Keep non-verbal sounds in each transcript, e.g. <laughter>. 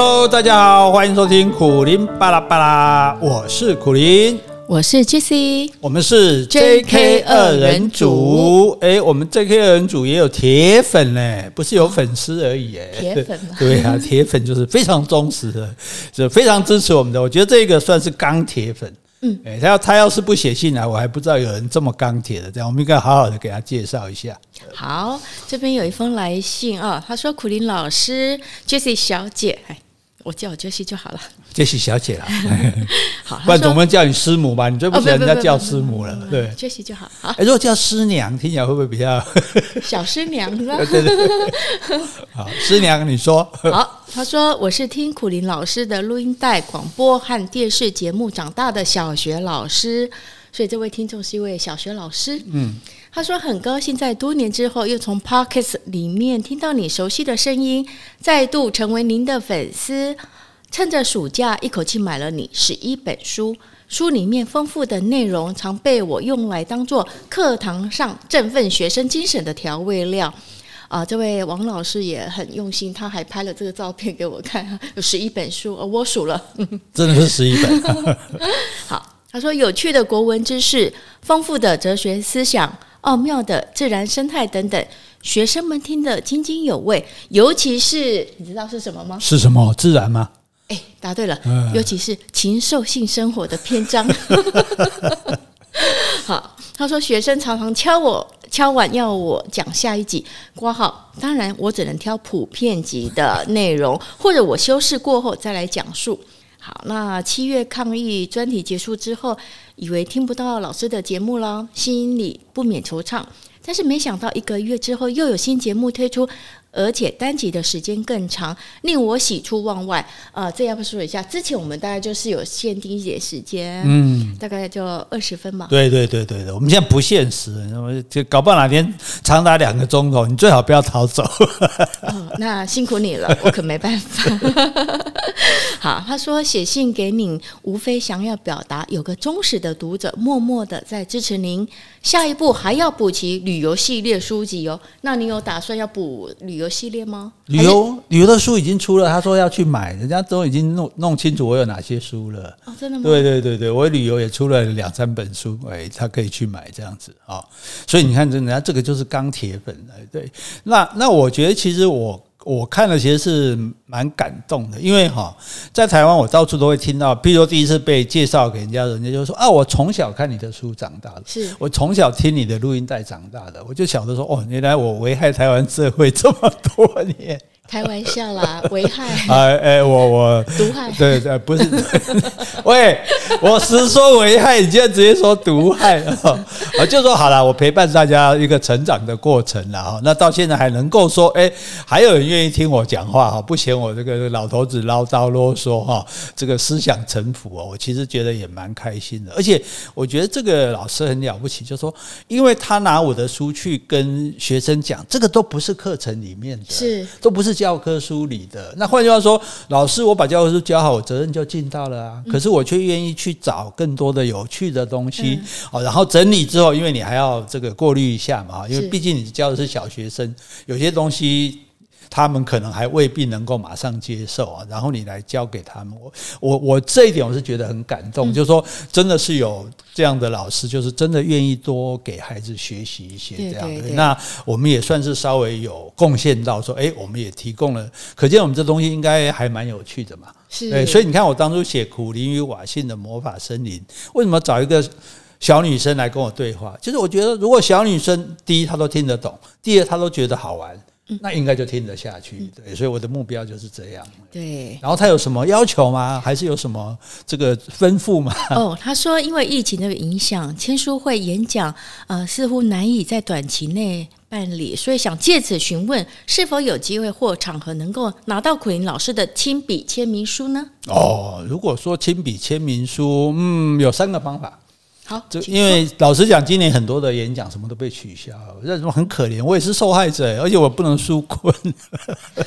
Hello，大家好，欢迎收听苦林巴拉巴拉，我是苦林，我是 Jessie，我们是 JK 二人组。哎，我们 JK 二人组也有铁粉嘞，不是有粉丝而已哎，铁粉嘛，<laughs> 对啊，铁粉就是非常忠实的，是非常支持我们的。我觉得这个算是钢铁粉。嗯，哎，他要他要是不写信来，我还不知道有人这么钢铁的。这样，我们应该好好的给他介绍一下。好，这边有一封来信啊，他说：“苦林老师，Jessie 小姐，哎，我叫我 Jessie 就好了，Jessie 小姐啦。<laughs> 好，不然总不能叫你师母吧？你最不喜欢人家叫师母了，对，Jessie 就好。好，哎，如果叫师娘，听起来会不会比较 <laughs> 小师娘是吧？对 <laughs> 对对。好，师娘，你说。好。他说：“我是听苦林老师的录音带、广播和电视节目长大的小学老师，所以这位听众是一位小学老师。”嗯，他说很高兴在多年之后又从 Pockets 里面听到你熟悉的声音，再度成为您的粉丝。趁着暑假，一口气买了你十一本书，书里面丰富的内容常被我用来当做课堂上振奋学生精神的调味料。啊，这位王老师也很用心，他还拍了这个照片给我看，有十一本书，我数了，真的是十一本。<laughs> 好，他说有趣的国文知识，丰富的哲学思想，奥妙的自然生态等等，学生们听得津津有味。尤其是你知道是什么吗？是什么？自然吗？哎，答对了，尤其是禽兽性生活的篇章。<laughs> 好，他说学生常常敲我。敲碗要我讲下一集括号，当然我只能挑普遍级的内容，或者我修饰过后再来讲述。好，那七月抗疫专题结束之后，以为听不到老师的节目了，心里不免惆怅。但是没想到一个月之后又有新节目推出。而且单集的时间更长，令我喜出望外。呃，这要不说一下，之前我们大概就是有限定一些时间，嗯，大概就二十分嘛。对对对对对，我们现在不限时，就搞不好哪天长达两个钟头，你最好不要逃走。哦，那辛苦你了，我可没办法。好，他说写信给您，无非想要表达有个忠实的读者，默默的在支持您。下一步还要补齐旅游系列书籍哦。那你有打算要补旅游系列吗？旅游旅游的书已经出了，他说要去买，人家都已经弄弄清楚我有哪些书了。哦，真的吗？对对对对，我旅游也出了两三本书，哎，他可以去买这样子啊。所以你看，人家这个就是钢铁粉哎。对，那那我觉得其实我。我看了，其实是蛮感动的，因为哈，在台湾我到处都会听到，比如说第一次被介绍给人家，人家就说啊，我从小看你的书长大的，是我从小听你的录音带长大的，我就想着说，哦，原来我危害台湾社会这么多年。开玩笑啦，<laughs> 危害哎哎，我我毒害，对对，不是，<laughs> 喂，我实说危害，你现在直接说毒害啊？就说好了，我陪伴大家一个成长的过程了哈。那到现在还能够说，哎，还有人愿意听我讲话哈，不嫌我这个老头子唠叨啰嗦哈，这个思想陈腐哦，我其实觉得也蛮开心的。而且我觉得这个老师很了不起，就说因为他拿我的书去跟学生讲，这个都不是课程里面的，是都不是。教科书里的，那换句话说，老师，我把教科书教好，我责任就尽到了啊。可是我却愿意去找更多的有趣的东西，哦，然后整理之后，因为你还要这个过滤一下嘛，因为毕竟你教的是小学生，有些东西。他们可能还未必能够马上接受啊，然后你来教给他们，我我我这一点我是觉得很感动，就是说真的是有这样的老师，就是真的愿意多给孩子学习一些这样的。那我们也算是稍微有贡献到说，诶，我们也提供了，可见我们这东西应该还蛮有趣的嘛。是，对，所以你看我当初写《苦苓与瓦信的魔法森林》，为什么找一个小女生来跟我对话？就是我觉得如果小女生第一她都听得懂，第二她都觉得好玩。那应该就听得下去，对，所以我的目标就是这样。对，然后他有什么要求吗？还是有什么这个吩咐吗？哦，他说因为疫情的影响，签书会、演讲，呃，似乎难以在短期内办理，所以想借此询问是否有机会或场合能够拿到苦苓老师的亲笔签名书呢？哦，如果说亲笔签名书，嗯，有三个方法。好，就因为老实讲，今年很多的演讲什么都被取消，这种很可怜。我也是受害者，而且我不能纾困。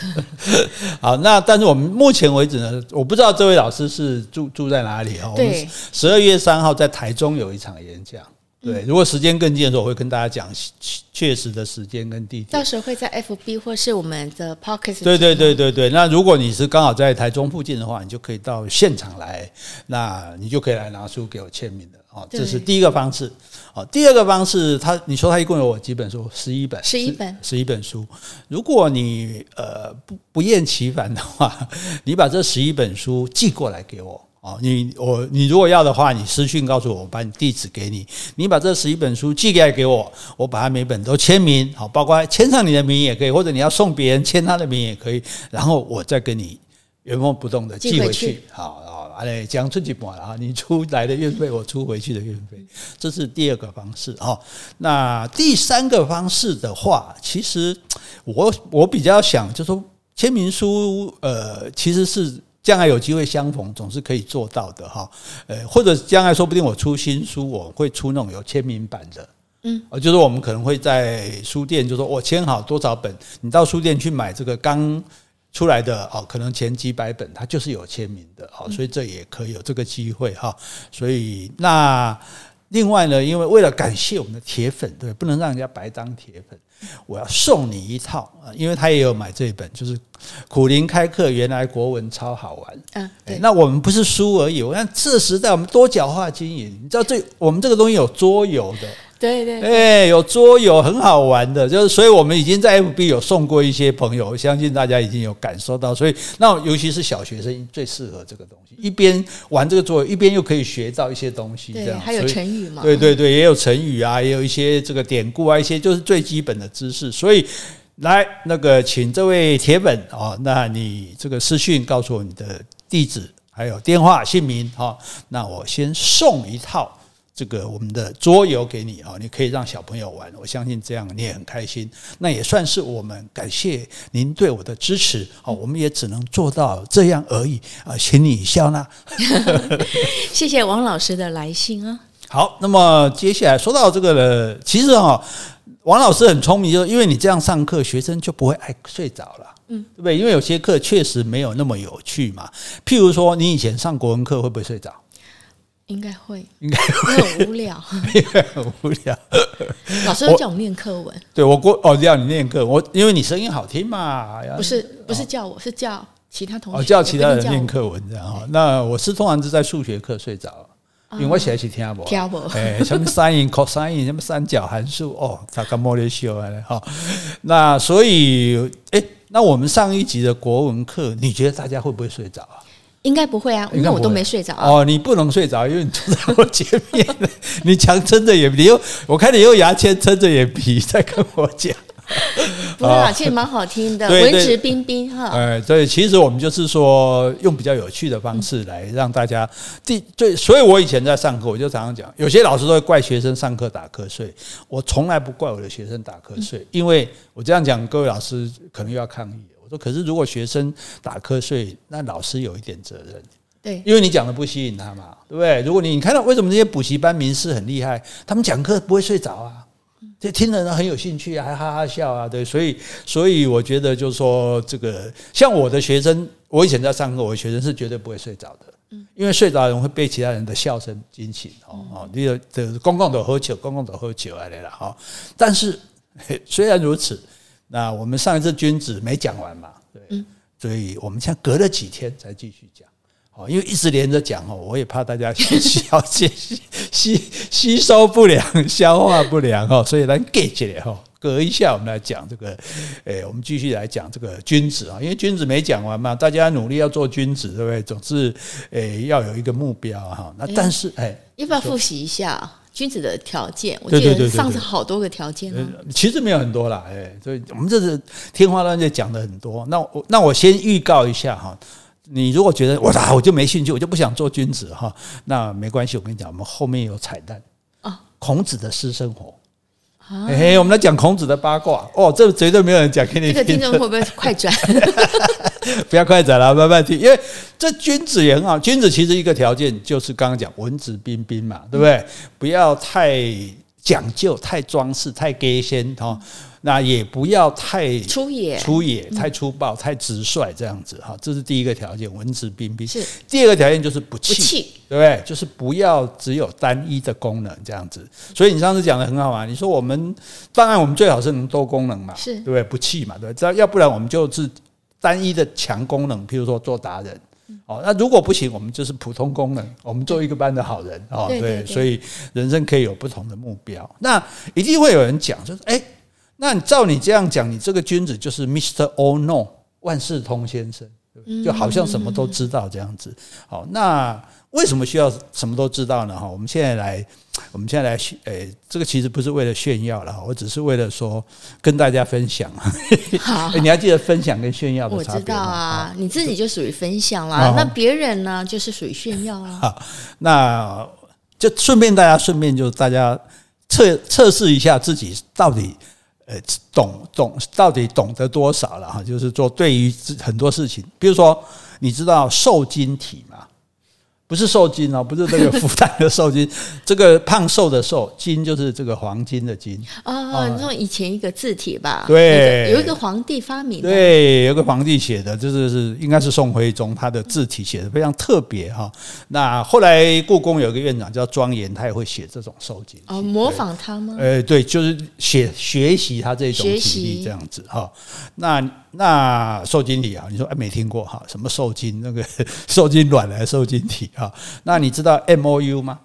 <laughs> 好，那但是我们目前为止呢，我不知道这位老师是住住在哪里哦。对，十二月三号在台中有一场演讲。对，如果时间更近的时候，我会跟大家讲确实的时间跟地点。到时候会在 FB 或是我们的 Podcast。对对对对对。那如果你是刚好在台中附近的话，你就可以到现场来，那你就可以来拿书给我签名的哦。这是第一个方式。哦，第二个方式，他你说他一共有我几本书？十一本。十一本。十一本书。如果你呃不不厌其烦的话，<laughs> 你把这十一本书寄过来给我。哦，你我你如果要的话，你私信告诉我，我把你地址给你。你把这十一本书寄过来给我，我把它每本都签名，好，包括签上你的名也可以，或者你要送别人签他的名也可以。然后我再跟你原封不动的寄回去。好，好，哎，讲出去不了，你出来的运费，我出回去的运费，这是第二个方式。哈，那第三个方式的话，其实我我比较想就是说签名书，呃，其实是。将来有机会相逢，总是可以做到的哈。呃，或者将来说不定我出新书，我会出那种有签名版的，嗯，就是我们可能会在书店，就说我签好多少本，你到书店去买这个刚出来的哦，可能前几百本它就是有签名的，哦，所以这也可以有这个机会哈。所以那另外呢，因为为了感谢我们的铁粉，对，不能让人家白当铁粉。我要送你一套啊，因为他也有买这一本，就是苦苓开课，原来国文超好玩。嗯，对。那我们不是书而已，我看这时代我们多角化经营，你知道这我们这个东西有桌游的。对对，哎，有桌游很好玩的，就是所以我们已经在 FB 有送过一些朋友，我相信大家已经有感受到，所以那尤其是小学生最适合这个东西，一边玩这个桌游，一边又可以学到一些东西，这样还有成语嘛？对对对，也有成语啊，也有一些这个典故啊，一些就是最基本的知识，所以来那个请这位铁粉哦，那你这个私讯告诉我你的地址还有电话姓名哈，那我先送一套。这个我们的桌游给你啊，你可以让小朋友玩，我相信这样你也很开心。那也算是我们感谢您对我的支持啊，我们也只能做到这样而已啊，请你笑纳。<laughs> 谢谢王老师的来信啊。好，那么接下来说到这个了，其实哈，王老师很聪明，就是因为你这样上课，学生就不会爱睡着了，嗯，对不对？因为有些课确实没有那么有趣嘛。譬如说，你以前上国文课会不会睡着？应该会，应该会 <laughs> 很无聊，应该很无聊。老师都叫我念课文，对我过哦，叫你念课，我因为你声音好听嘛。不是，不是叫我，是叫其他同学，叫其他人念课文这样哈。那我是通常是在数学课睡着，因为我写起听不，听不。<laughs> 哎，什么 sin、COSIN，、什么三角函数哦，他刚摸的修完了哈。那所以，哎，那我们上一集的国文课，你觉得大家会不会睡着啊？应该不会啊，因为我都没睡着哦。你不能睡着，因为你坐在我前面，<laughs> 你强撑着眼皮，又我看你用牙签撑着眼皮在跟我讲。<laughs> 不会啊，其实蛮好听的，文质彬彬哈。哎，所以其实我们就是说，用比较有趣的方式来让大家第对。所以我以前在上课，我就常常讲，有些老师都会怪学生上课打瞌睡，我从来不怪我的学生打瞌睡，因为我这样讲，各位老师可能又要抗议。说可是，如果学生打瞌睡，那老师有一点责任。对，因为你讲的不吸引他嘛，对不对？如果你你看到为什么这些补习班名师很厉害，他们讲课不会睡着啊，这听的人很有兴趣啊，还哈哈笑啊，对。所以，所以我觉得就是说，这个像我的学生，我以前在上课，我的学生是绝对不会睡着的，因为睡着的人会被其他人的笑声惊醒哦哦，你有这公共的喝酒，公共的喝酒啊来了哈。但是 <laughs> 虽然如此。那我们上一次君子没讲完嘛，对，所以我们现在隔了几天才继续讲，哦，因为一直连着讲哦，我也怕大家吸吸吸吸收不良、消化不良哦，<laughs> 所以来 get 起来哈，隔一下我们来讲这个，诶，我们继续来讲这个君子啊，因为君子没讲完嘛，大家努力要做君子，对不对？总是诶要有一个目标哈，那但是诶，要不要复习一下？君子的条件，我记得上次好多个条件呢。其实没有很多啦，哎，所以我们这是天花乱坠讲的很多。那我那我先预告一下哈，你如果觉得我啊我就没兴趣，我就不想做君子哈，那没关系，我跟你讲，我们后面有彩蛋啊，孔子的私生活。哎，我们来讲孔子的八卦哦，这绝对没有人讲给你听。这个听众会不会快转？<laughs> 不要快转了，慢慢听，因为这君子也很好。君子其实一个条件就是刚刚讲文质彬彬嘛，对不对？不要太讲究、太装饰、太给先哈。那也不要太粗野、粗野、太粗暴、太直率这样子哈，这是第一个条件，文质彬彬。是第二个条件就是不气，不气对不对？就是不要只有单一的功能这样子。所以你上次讲的很好嘛，你说我们当然我们最好是能多功能嘛，是对不对？不气嘛，对，要要不然我们就是单一的强功能，譬如说做达人。哦，那如果不行，我们就是普通功能，我们做一个班的好人哦，对，对，对，所以人生可以有不同的目标。那一定会有人讲，就是哎，那照你这样讲，你这个君子就是 Mr. All Know 万事通先生，就好像什么都知道这样子。好，那。为什么需要什么都知道呢？哈，我们现在来，我们现在来，诶，这个其实不是为了炫耀了，我只是为了说跟大家分享。好，<laughs> 你还记得分享跟炫耀的差别吗？我知道啊，你自己就属于分享啦，那别人呢，就是属于炫耀啊。好，那就顺便大家顺便就大家测测试一下自己到底呃懂懂到底懂得多少了哈，就是说对于很多事情，比如说你知道受精体吗？不是受精哦，不是这个孵蛋的受精，<laughs> 这个胖瘦的瘦，精就是这个黄金的金哦。你说以前一个字体吧，对，有一个皇帝发明的，对，有个皇帝写的，就是是应该是宋徽宗，他的字体写的非常特别哈。那后来故宫有一个院长叫庄严，他也会写这种受精哦，模仿他吗？呃，对，就是写学习他这种体力这样子哈。那那受精体啊，你说哎没听过哈？什么受精？那个 <laughs> 受精卵来受精体啊？那你知道 M O U 吗？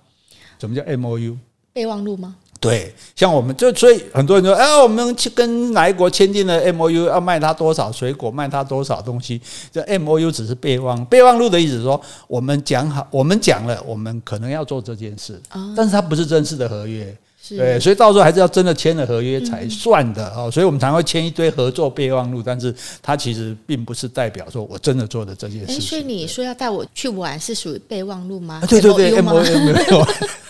什么叫 M O U？备忘录吗？对，像我们就所以很多人说，哎，我们去跟哪一国签订了 M O U，要卖他多少水果，卖他多少东西？这 M O U 只是备忘，备忘录的意思是说，我们讲好，我们讲了，我们可能要做这件事，但是它不是正式的合约。对，所以到时候还是要真的签了合约才算的哦。所以我们常会签一堆合作备忘录，但是它其实并不是代表说我真的做的这件事情。所以你说要带我去玩是属于备忘录吗？对对对，M O U 没有。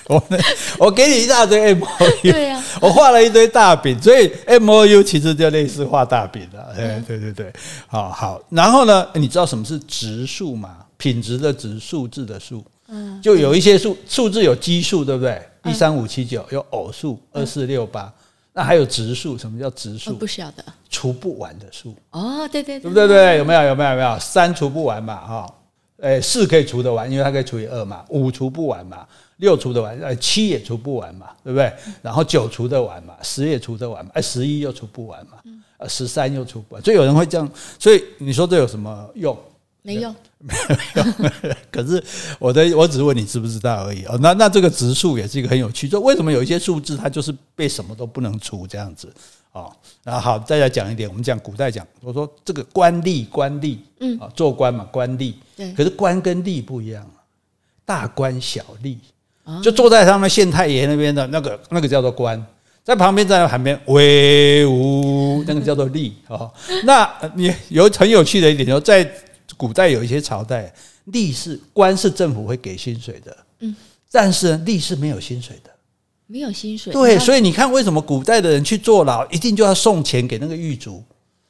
我 <laughs> 我给你一大堆 M O U，对呀，我画了一堆大饼，所以 M O U 其实就类似画大饼的。对对对对，好好。然后呢，你知道什么是质数吗？品质的质，数字的数。嗯，就有一些数数字有奇数，对不对？一三五七九有偶数二四六八，那还有质数？什么叫质数？不晓得，除不完的数。哦，对对对，对不对？对，有没有？有没有？有没有？三除不完嘛，哈，诶，四可以除得完，因为它可以除以二嘛。五除不完嘛，六除得完，呃，七也除不完嘛，对不对？然后九除得完嘛，十也除得完嘛，哎，十一又除不完嘛，呃，十三又除不完，所以有人会这样，所以你说这有什么用？没用，没有。可是我的，我只是问你知不知道而已哦。那那这个植树也是一个很有趣，就为什么有一些数字它就是被什么都不能除这样子哦。然后好，再来讲一点，我们讲古代讲，我说这个官吏，官吏，嗯，啊，做官嘛，官吏。对。可是官跟吏不一样，大官小吏，就坐在他们县太爷那边的那个那个叫做官，在旁边站在旁边威武，那个叫做吏哦。那你有很有趣的一点，就在。古代有一些朝代，吏是官是政府会给薪水的，嗯，但是吏是没有薪水的，没有薪水。对，所以你看，为什么古代的人去坐牢，一定就要送钱给那个狱卒？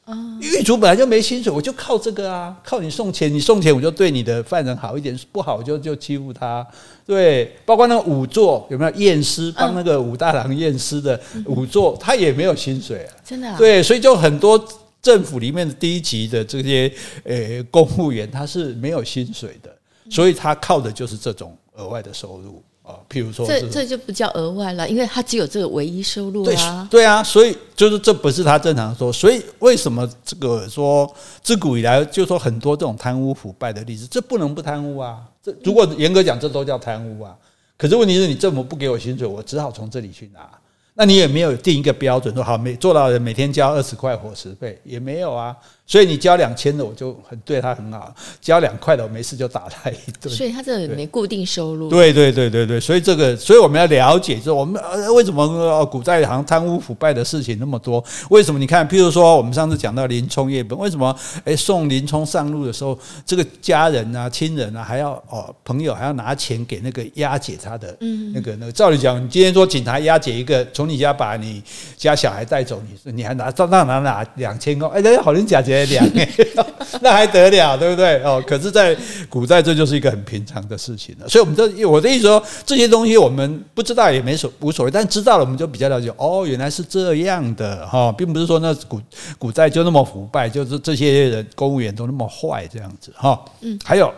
啊，狱卒本来就没薪水，我就靠这个啊，靠你送钱，你送钱我就对你的犯人好一点，不好我就就欺负他。对，包括那个仵作有没有验尸，帮那个武大郎验尸的仵作，他也没有薪水啊，真的。对，所以就很多。政府里面的低级的这些呃公务员，他是没有薪水的，所以他靠的就是这种额外的收入啊。譬如说，这这就不叫额外了，因为他只有这个唯一收入啊。对啊，所以就是这不是他正常说。所以为什么这个说自古以来就说很多这种贪污腐败的例子，这不能不贪污啊。这如果严格讲，这都叫贪污啊。可是问题是你政府不给我薪水，我只好从这里去拿。那你也没有定一个标准，说好每做到人每天交二十块伙食费，也没有啊。所以你交两千的，我就很对他很好；交两块的，我没事就打他一顿。所以他这没固定收入。对对对对对，所以这个，所以我们要了解，就是我们呃为什么古代好像贪污腐败的事情那么多？为什么？你看，譬如说我们上次讲到林冲夜奔，为什么？哎，送林冲上路的时候，这个家人啊、亲人啊，还要哦朋友还要拿钱给那个押解他的，嗯，那个那个。照理讲，你今天说警察押解一个从从你家把你家小孩带走，你你还拿到那拿拿两千块，哎，人家好人假节两，<laughs> 那还得了，对不对？哦，可是，在古代这就是一个很平常的事情了。所以，我们这我的意思说，这些东西我们不知道也没所无所谓，但知道了我们就比较了解。哦，原来是这样的哈，并不是说那古古代就那么腐败，就是这些人公务员都那么坏这样子哈。嗯，还有，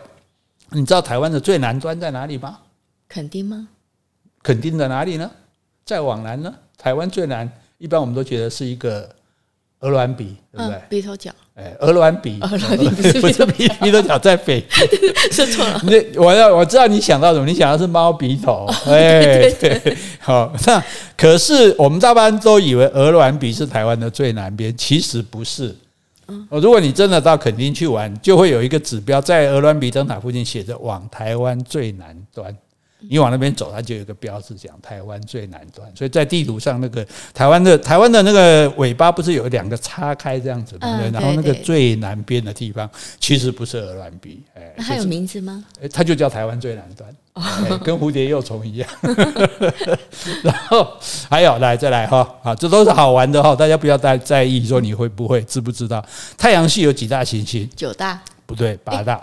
你知道台湾的最南端在哪里吗？肯定吗？肯定的哪里呢？再往南呢？台湾最南，一般我们都觉得是一个鹅銮鼻，对不对？鼻头角。哎，鹅銮鼻，鹅銮鼻 <laughs> 不是鼻 <laughs> 鼻头角在北，<laughs> 说错了。那我要我知道你想到什么？你想到是猫鼻头。哎，对，好。那可是我们大半都以为鹅銮鼻是台湾的最南边，其实不是。嗯，如果你真的到垦丁去玩，就会有一个指标在鹅銮鼻灯塔附近写着“往台湾最南端”。你往那边走，它就有一个标志讲台湾最南端，所以在地图上那个台湾的台湾的那个尾巴不是有两个叉开这样子，对不对？然后那个最南边的地方其实不是鹅銮鼻，哎，它有名字吗？哎，它就叫台湾最南端，哎，跟蝴蝶幼虫一样。<laughs> 然后还有来再来哈，啊，这都是好玩的哈，大家不要太在意说你会不会知不知道太阳系有几大行星？九大？不对，八大。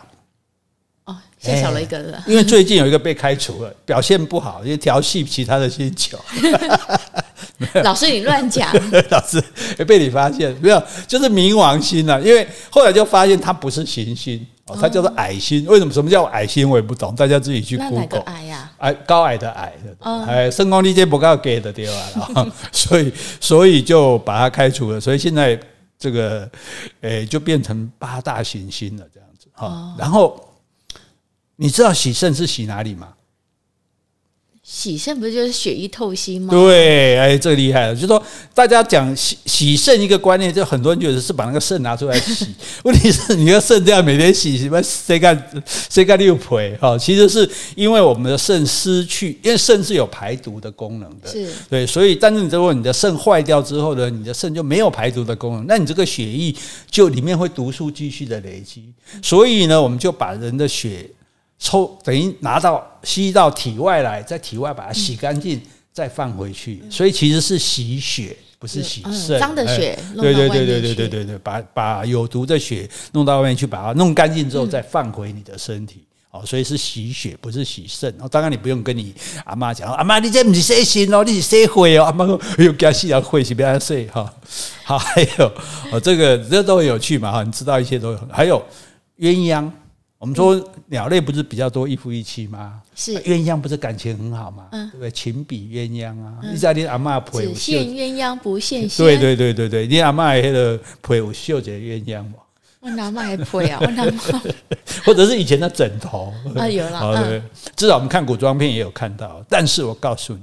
太少了一个了，因为最近有一个被开除了，表现不好，因为调戏其他的星球。<laughs> 老师，你乱讲！<laughs> 老师被你发现没有？就是冥王星了，因为后来就发现它不是行星哦，它叫做矮星。为什么？什么叫矮星？我也不懂，大家自己去 Google。哪个矮呀？矮高矮的矮的，哎，身高力这不够给的对吧？<laughs> 所以所以就把它开除了。所以现在这个诶就变成八大行星了，这样子哈。然后。你知道洗肾是洗哪里吗？洗肾不是就是血液透析吗？对，哎，这个厉害了。就是说大家讲洗洗肾一个观念，就很多人觉得是把那个肾拿出来洗。<laughs> 问题是，你的肾这样每天洗，什么谁干谁干六赔？哈，其实是因为我们的肾失去，因为肾是有排毒的功能的，是对。所以，但是你如果你的肾坏掉之后呢，你的肾就没有排毒的功能，那你这个血液就里面会毒素继续的累积。所以呢，我们就把人的血。抽等于拿到吸到体外来，在体外把它洗干净，再放回去，所以其实是洗血，不是洗肾。脏的血，对对对对对对对对，把把有毒的血弄到外面去，把它弄干净之后再放回你的身体。哦，所以是洗血，不是洗肾。哦，当然你不用跟你阿妈讲，阿妈你这不是洗肾哦，你是洗血哦。阿妈说，哎呦，给他洗了血是不要睡哈。好，还有哦，这个这都很有趣嘛哈，你知道一些都有。还有鸳鸯。我们说鸟类不是比较多一夫一妻吗？是鸳鸯不是感情很好吗？嗯，对不对？情比鸳鸯啊！你知道你阿嬷陪有只羡鸳鸯不羡仙。对对对对对，你阿嬷那个陪有绣着鸳鸯嘛？我阿嬷还陪啊？<laughs> 我阿嬷或者是以前的枕头啊？有了，对，至少我们看古装片也有看到。但是我告诉你。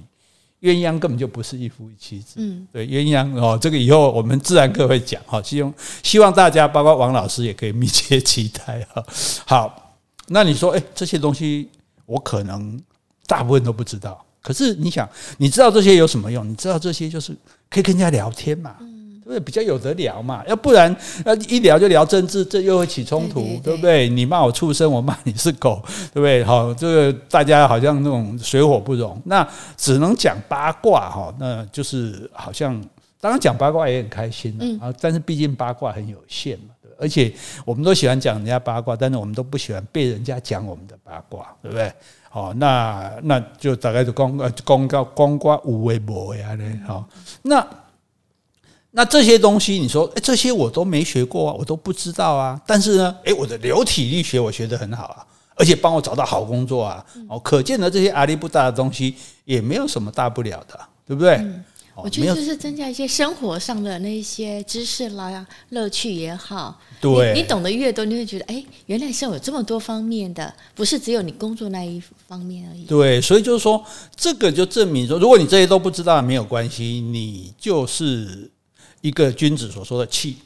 鸳鸯根本就不是一夫一妻制，嗯，对，鸳鸯哦，这个以后我们自然课会讲哈，希望希望大家包括王老师也可以密切期待哈。<laughs> 好，那你说，哎，这些东西我可能大部分都不知道，可是你想，你知道这些有什么用？你知道这些就是可以跟人家聊天嘛。对，比较有得聊嘛，要不然那一聊就聊政治，这又会起冲突，对，对，对，对不对？你骂我畜生，我骂你是狗，对不对？好，这个大家好像那种水火不容，那只能讲八卦哈，那就是好像当然讲八卦也很开心啊，嗯、但是毕竟八卦很有限嘛，对，而且我们都喜欢讲人家八卦，但是我们都不喜欢被人家讲我们的八卦，对不对？好，那那就大概就公呃公告公瓜无微博呀嘞，好，那。那这些东西，你说，诶，这些我都没学过啊，我都不知道啊。但是呢，诶，我的流体力学我学得很好啊，而且帮我找到好工作啊。哦，可见的这些阿里不大的东西也没有什么大不了的，对不对？嗯，我觉得就是增加一些生活上的那些知识啦，乐趣也好。对，你，你懂得越多，你会觉得，诶，原来是有这么多方面的，不是只有你工作那一方面而已。对，所以就是说，这个就证明说，如果你这些都不知道，没有关系，你就是。一个君子所说的气，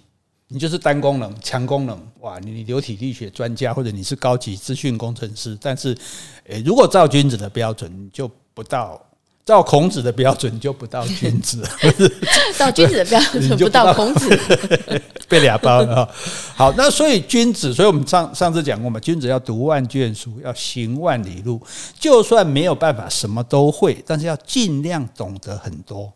你就是单功能、强功能，哇！你流体力学专家，或者你是高级资讯工程师，但是，诶，如果照君子的标准，你就不到；照孔子的标准，你就不到君子。<laughs> 照君子的标准，不到 <laughs> 孔子，<laughs> 被俩包了。好，那所以君子，所以我们上上次讲过嘛，君子要读万卷书，要行万里路，就算没有办法什么都会，但是要尽量懂得很多。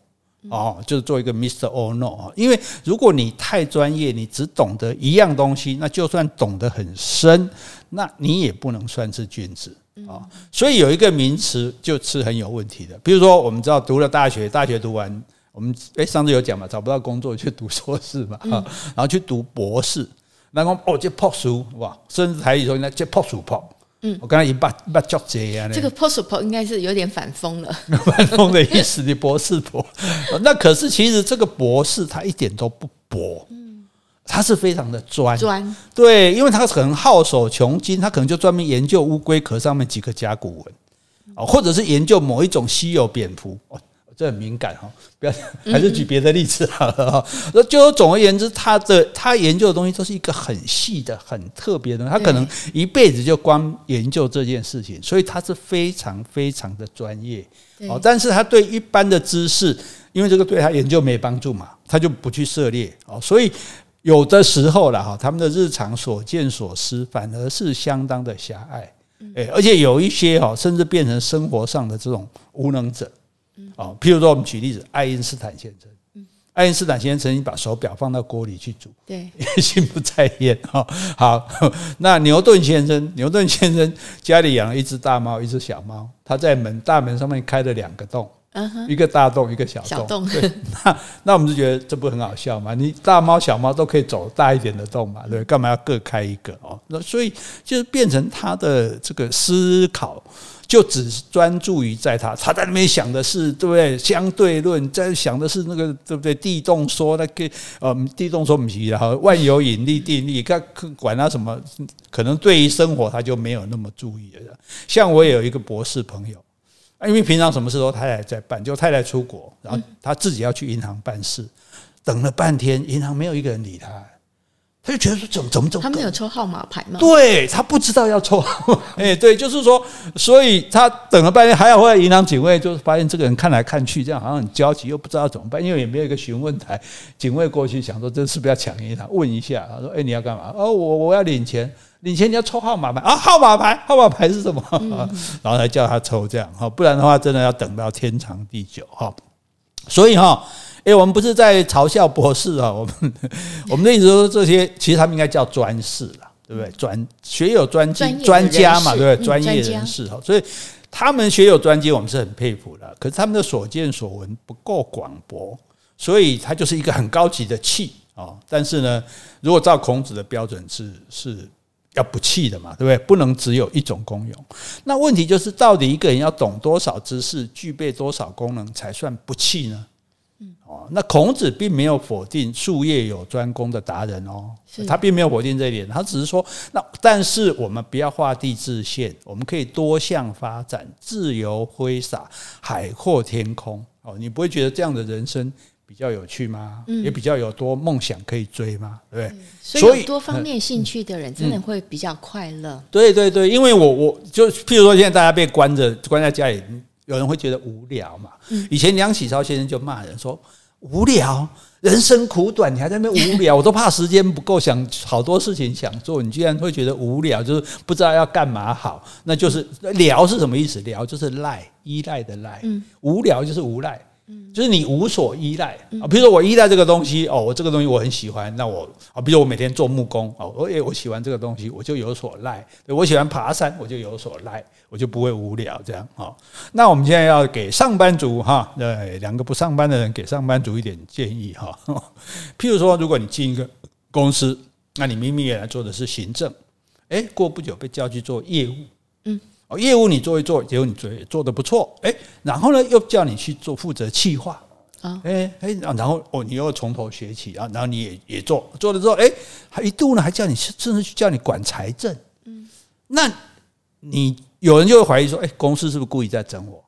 哦，就是做一个 Mr. or No 啊。因为如果你太专业，你只懂得一样东西，那就算懂得很深，那你也不能算是君子啊。所以有一个名词就是很有问题的。比如说，我们知道读了大学，大学读完，我们诶上次有讲嘛，找不到工作去读硕士嘛，然后去读博士，然后哦，这破书哇，甚至台语说应该这破书破。嗯，我刚才一把一把叫这这个 possible 应该是有点反风了，<laughs> 反风的意思，你博士博，<laughs> 那可是其实这个博士他一点都不博，嗯，他是非常的专。专，对，因为他可能好手穷经，他可能就专门研究乌龟壳上面几个甲骨文，哦，或者是研究某一种稀有蝙蝠。这很敏感哈，不要还是举别的例子好了哈。那就总而言之，他的他研究的东西都是一个很细的、很特别的东西。他可能一辈子就光研究这件事情，所以他是非常非常的专业。哦，但是他对一般的知识，因为这个对他研究没帮助嘛，他就不去涉猎哦。所以有的时候了哈，他们的日常所见所思反而是相当的狭隘，诶，而且有一些哈，甚至变成生活上的这种无能者。哦，譬如说，我们举例子，爱因斯坦先生。爱因斯坦先生曾经把手表放到锅里去煮，对，心不在焉。哈，好，那牛顿先生，牛顿先生家里养了一只大猫，一只小猫，他在门大门上面开了两个洞，一个大洞，一个小洞。对，那那我们就觉得这不很好笑吗？你大猫小猫都可以走大一点的洞嘛，对，干嘛要各开一个？哦，那所以就是变成他的这个思考。就只专注于在他，他在那边想的是对不对？相对论，在想的是那个对不对？地动说那个呃，地动说不是然后万有引力定律，看管他什么，可能对于生活他就没有那么注意了。像我也有一个博士朋友，因为平常什么事都太太在办，就太太出国，然后他自己要去银行办事，等了半天，银行没有一个人理他。他就觉得说怎么怎么怎么，他没有抽号码牌吗？对，他不知道要抽号码，哎，对，就是说，所以他等了半天，还要回来银行警卫，就是发现这个人看来看去，这样好像很焦急，又不知道怎么办，因为也没有一个询问台，警卫过去想说这是不是要抢银行？问一下，他说：“哎，你要干嘛？哦，我我要领钱，领钱你要抽号码牌啊？号码牌，号码牌是什么？<laughs> 然后才叫他抽这样哈，不然的话真的要等到天长地久哈。所以哈。”诶，我们不是在嘲笑博士啊，我们我们的意思说，这些其实他们应该叫专士了，对不对？专学有专精，专家嘛，对不对？专业人士哈，所以他们学有专精，我们是很佩服的。可是他们的所见所闻不够广博，所以他就是一个很高级的器啊。但是呢，如果照孔子的标准是是要不弃的嘛，对不对？不能只有一种功用。那问题就是，到底一个人要懂多少知识，具备多少功能才算不弃呢？哦，那孔子并没有否定术业有专攻的达人哦，他并没有否定这一点，他只是说，那但是我们不要画地自限，我们可以多项发展，自由挥洒，海阔天空。哦，你不会觉得这样的人生比较有趣吗？也比较有多梦想可以追吗？对不对？所以多方面兴趣的人真的会比较快乐。对对对，因为我我就譬如说，现在大家被关着，关在家里。有人会觉得无聊嘛？以前梁启超先生就骂人说：“无聊，人生苦短，你还在那边无聊，我都怕时间不够，想好多事情想做，你居然会觉得无聊，就是不知道要干嘛好。那就是聊是什么意思？聊就是赖，依赖的赖。无聊就是无赖。”就是你无所依赖啊，比如说我依赖这个东西哦，我这个东西我很喜欢，那我啊，比如我每天做木工哦，我也我喜欢这个东西，我就有所赖。我喜欢爬山，我就有所赖，我就不会无聊这样啊。那我们现在要给上班族哈，对两个不上班的人给上班族一点建议哈。<laughs> 譬如说，如果你进一个公司，那你明明原来做的是行政，诶，过不久被叫去做业务，嗯。哦，业务你做一做，结果你做做的不错，诶，然后呢又叫你去做负责企划，啊，诶诶，然后哦你又从头学起，然后然后你也也做做了之后，诶，还一度呢还叫你甚至去叫你管财政，嗯，那你有人就会怀疑说，诶，公司是不是故意在整我？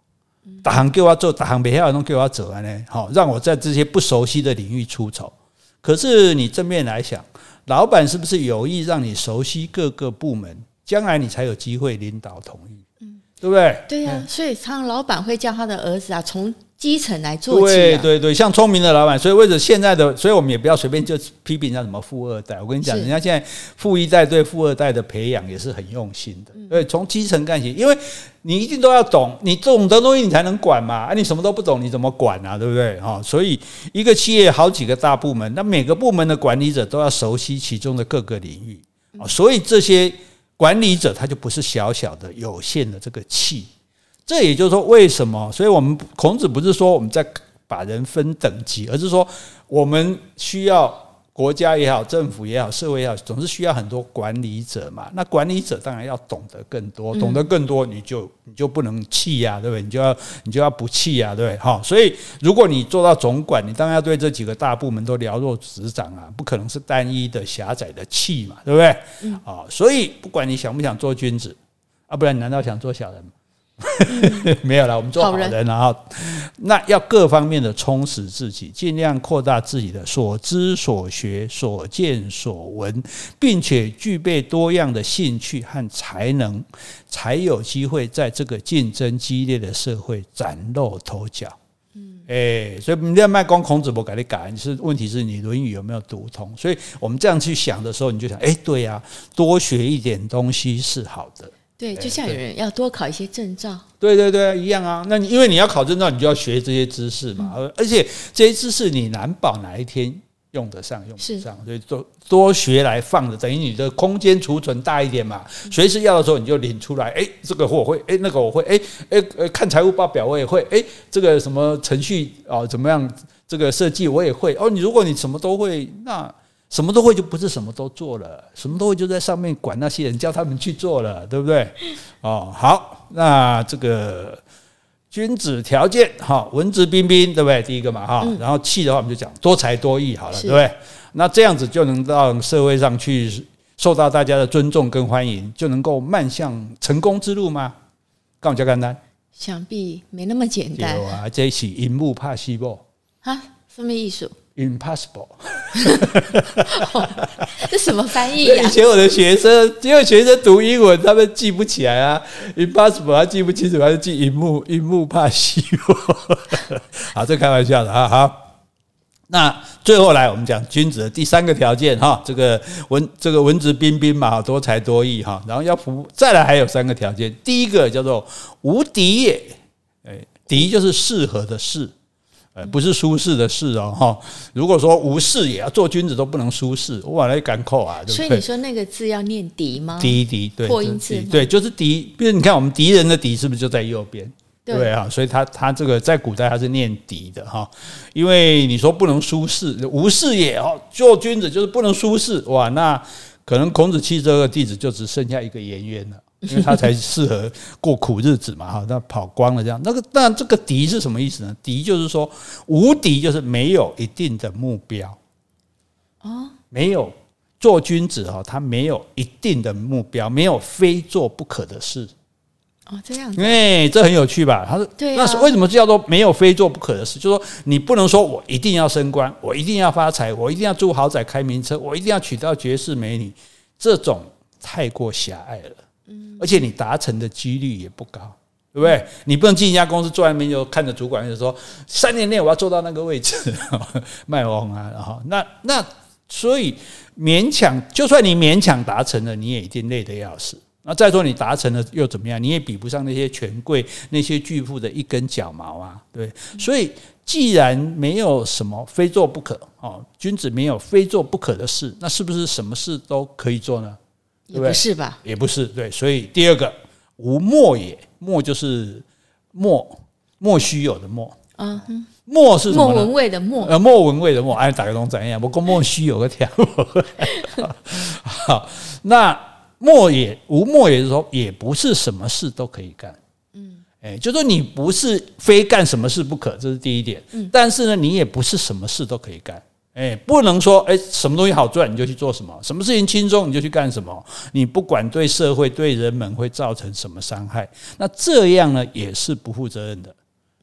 打行给我做，打行没下都给我走完呢，好让我在这些不熟悉的领域出丑。可是你正面来想，老板是不是有意让你熟悉各个部门？将来你才有机会领导统一，嗯，对不对？对呀、啊，所以常常老板会叫他的儿子啊，从基层来做起、啊。对对对，像聪明的老板，所以为了现在的，所以我们也不要随便就批评人家什么富二代。我跟你讲，人家现在富一代对富二代的培养也是很用心的。对，从基层干起，因为你一定都要懂，你懂的东西你才能管嘛。啊，你什么都不懂，你怎么管啊？对不对？哈，所以一个企业好几个大部门，那每个部门的管理者都要熟悉其中的各个领域啊。所以这些管理者他就不是小小的有限的这个气。这也就是说，为什么？所以我们孔子不是说我们在把人分等级，而是说我们需要。国家也好，政府也好，社会也好，总是需要很多管理者嘛。那管理者当然要懂得更多，懂得更多，你就你就不能气呀，对不对？你就要你就要不气呀，对不对？哈，所以如果你做到总管，你当然要对这几个大部门都了若指掌啊，不可能是单一的狭窄的气嘛，对不对？啊，所以不管你想不想做君子啊，不然你难道想做小人吗？<laughs> 没有了，我们做好人，然后那要各方面的充实自己，尽量扩大自己的所知所学、所见所闻，并且具备多样的兴趣和才能，才有机会在这个竞争激烈的社会崭露头角。嗯，哎，所以你要卖光孔子，我给你改，是问题是你《论语》有没有读通？所以我们这样去想的时候，你就想，哎，对呀，多学一点东西是好的。对，就像有人要多考一些证照，对对对，一样啊。那你因为你要考证照，你就要学这些知识嘛。而且这些知识你难保哪一天用得上，用不上，所以多多学来放着，等于你的空间储存大一点嘛。随时要的时候你就领出来。哎，这个我会，哎，那个我会，哎哎呃，看财务报表我也会，哎，这个什么程序哦怎么样，这个设计我也会。哦，你如果你什么都会，那。什么都会就不是什么都做了，什么都会就在上面管那些人，叫他们去做了，对不对？哦，好，那这个君子条件哈，文质彬彬，对不对？第一个嘛哈，然后气的话，我们就讲多才多艺，好了，对不对？那这样子就能到社会上去受到大家的尊重跟欢迎，就能够迈向成功之路吗？干嘛叫简单？想必没那么简单。有啊，这一起银幕怕西不？啊，什么艺术？Impossible，<laughs> 这什么翻译呀？以前我的学生，因为学生读英文，他们记不起来啊。Impossible，他记不清楚，他就记一幕，一幕怕西。好，这开玩笑的啊。好，那最后来我们讲君子的第三个条件哈，这个文这个文质彬彬嘛，多才多艺哈。然后要服，再来还有三个条件，第一个叫做无敌也，哎，敌就是适合的适。呃，不是舒适的事哦，哈。如果说无事也，要做君子都不能舒适，我往来赶扣啊，对不对？所以你说那个字要念敌吗？敌敌，对，破音字，对，就是敌。比如你看我们敌人的敌是不是就在右边？对啊，所以他他这个在古代他是念敌的哈，因为你说不能舒适，无事也哦，做君子就是不能舒适哇，那可能孔子七十二个弟子就只剩下一个颜渊了。因为他才适合过苦日子嘛，哈，那跑光了这样。那个，那这个敌是什么意思呢？敌就是说无敌，就是没有一定的目标。哦，没有做君子哈，他没有一定的目标，没有非做不可的事。哦，这样子，因为这很有趣吧？他说，对，那是为什么叫做没有非做不可的事？就是说你不能说我一定要升官，我一定要发财，我一定要住豪宅、开名车，我一定要娶到绝世美女，这种太过狭隘了。而且你达成的几率也不高，对不对？你不能进一家公司坐在那边就看着主管就说三年内我要做到那个位置，<laughs> 卖王啊，然后那那所以勉强，就算你勉强达成了，你也一定累得要死。那再说你达成了又怎么样？你也比不上那些权贵、那些巨富的一根脚毛啊，对。所以既然没有什么非做不可哦，君子没有非做不可的事，那是不是什么事都可以做呢？也不是吧？也不是，对，所以第二个无莫也，莫就是莫莫须有的莫啊，莫是什么？莫文蔚的莫，呃，莫文蔚的莫，哎，打个龙怎样？不过莫须有个条。<laughs> 好，那莫也无莫也就是说，也不是什么事都可以干。嗯，哎，就说你不是非干什么事不可，这是第一点。嗯，但是呢，你也不是什么事都可以干。哎，不能说哎，什么东西好赚你就去做什么，什么事情轻松你就去干什么，你不管对社会对人们会造成什么伤害，那这样呢也是不负责任的。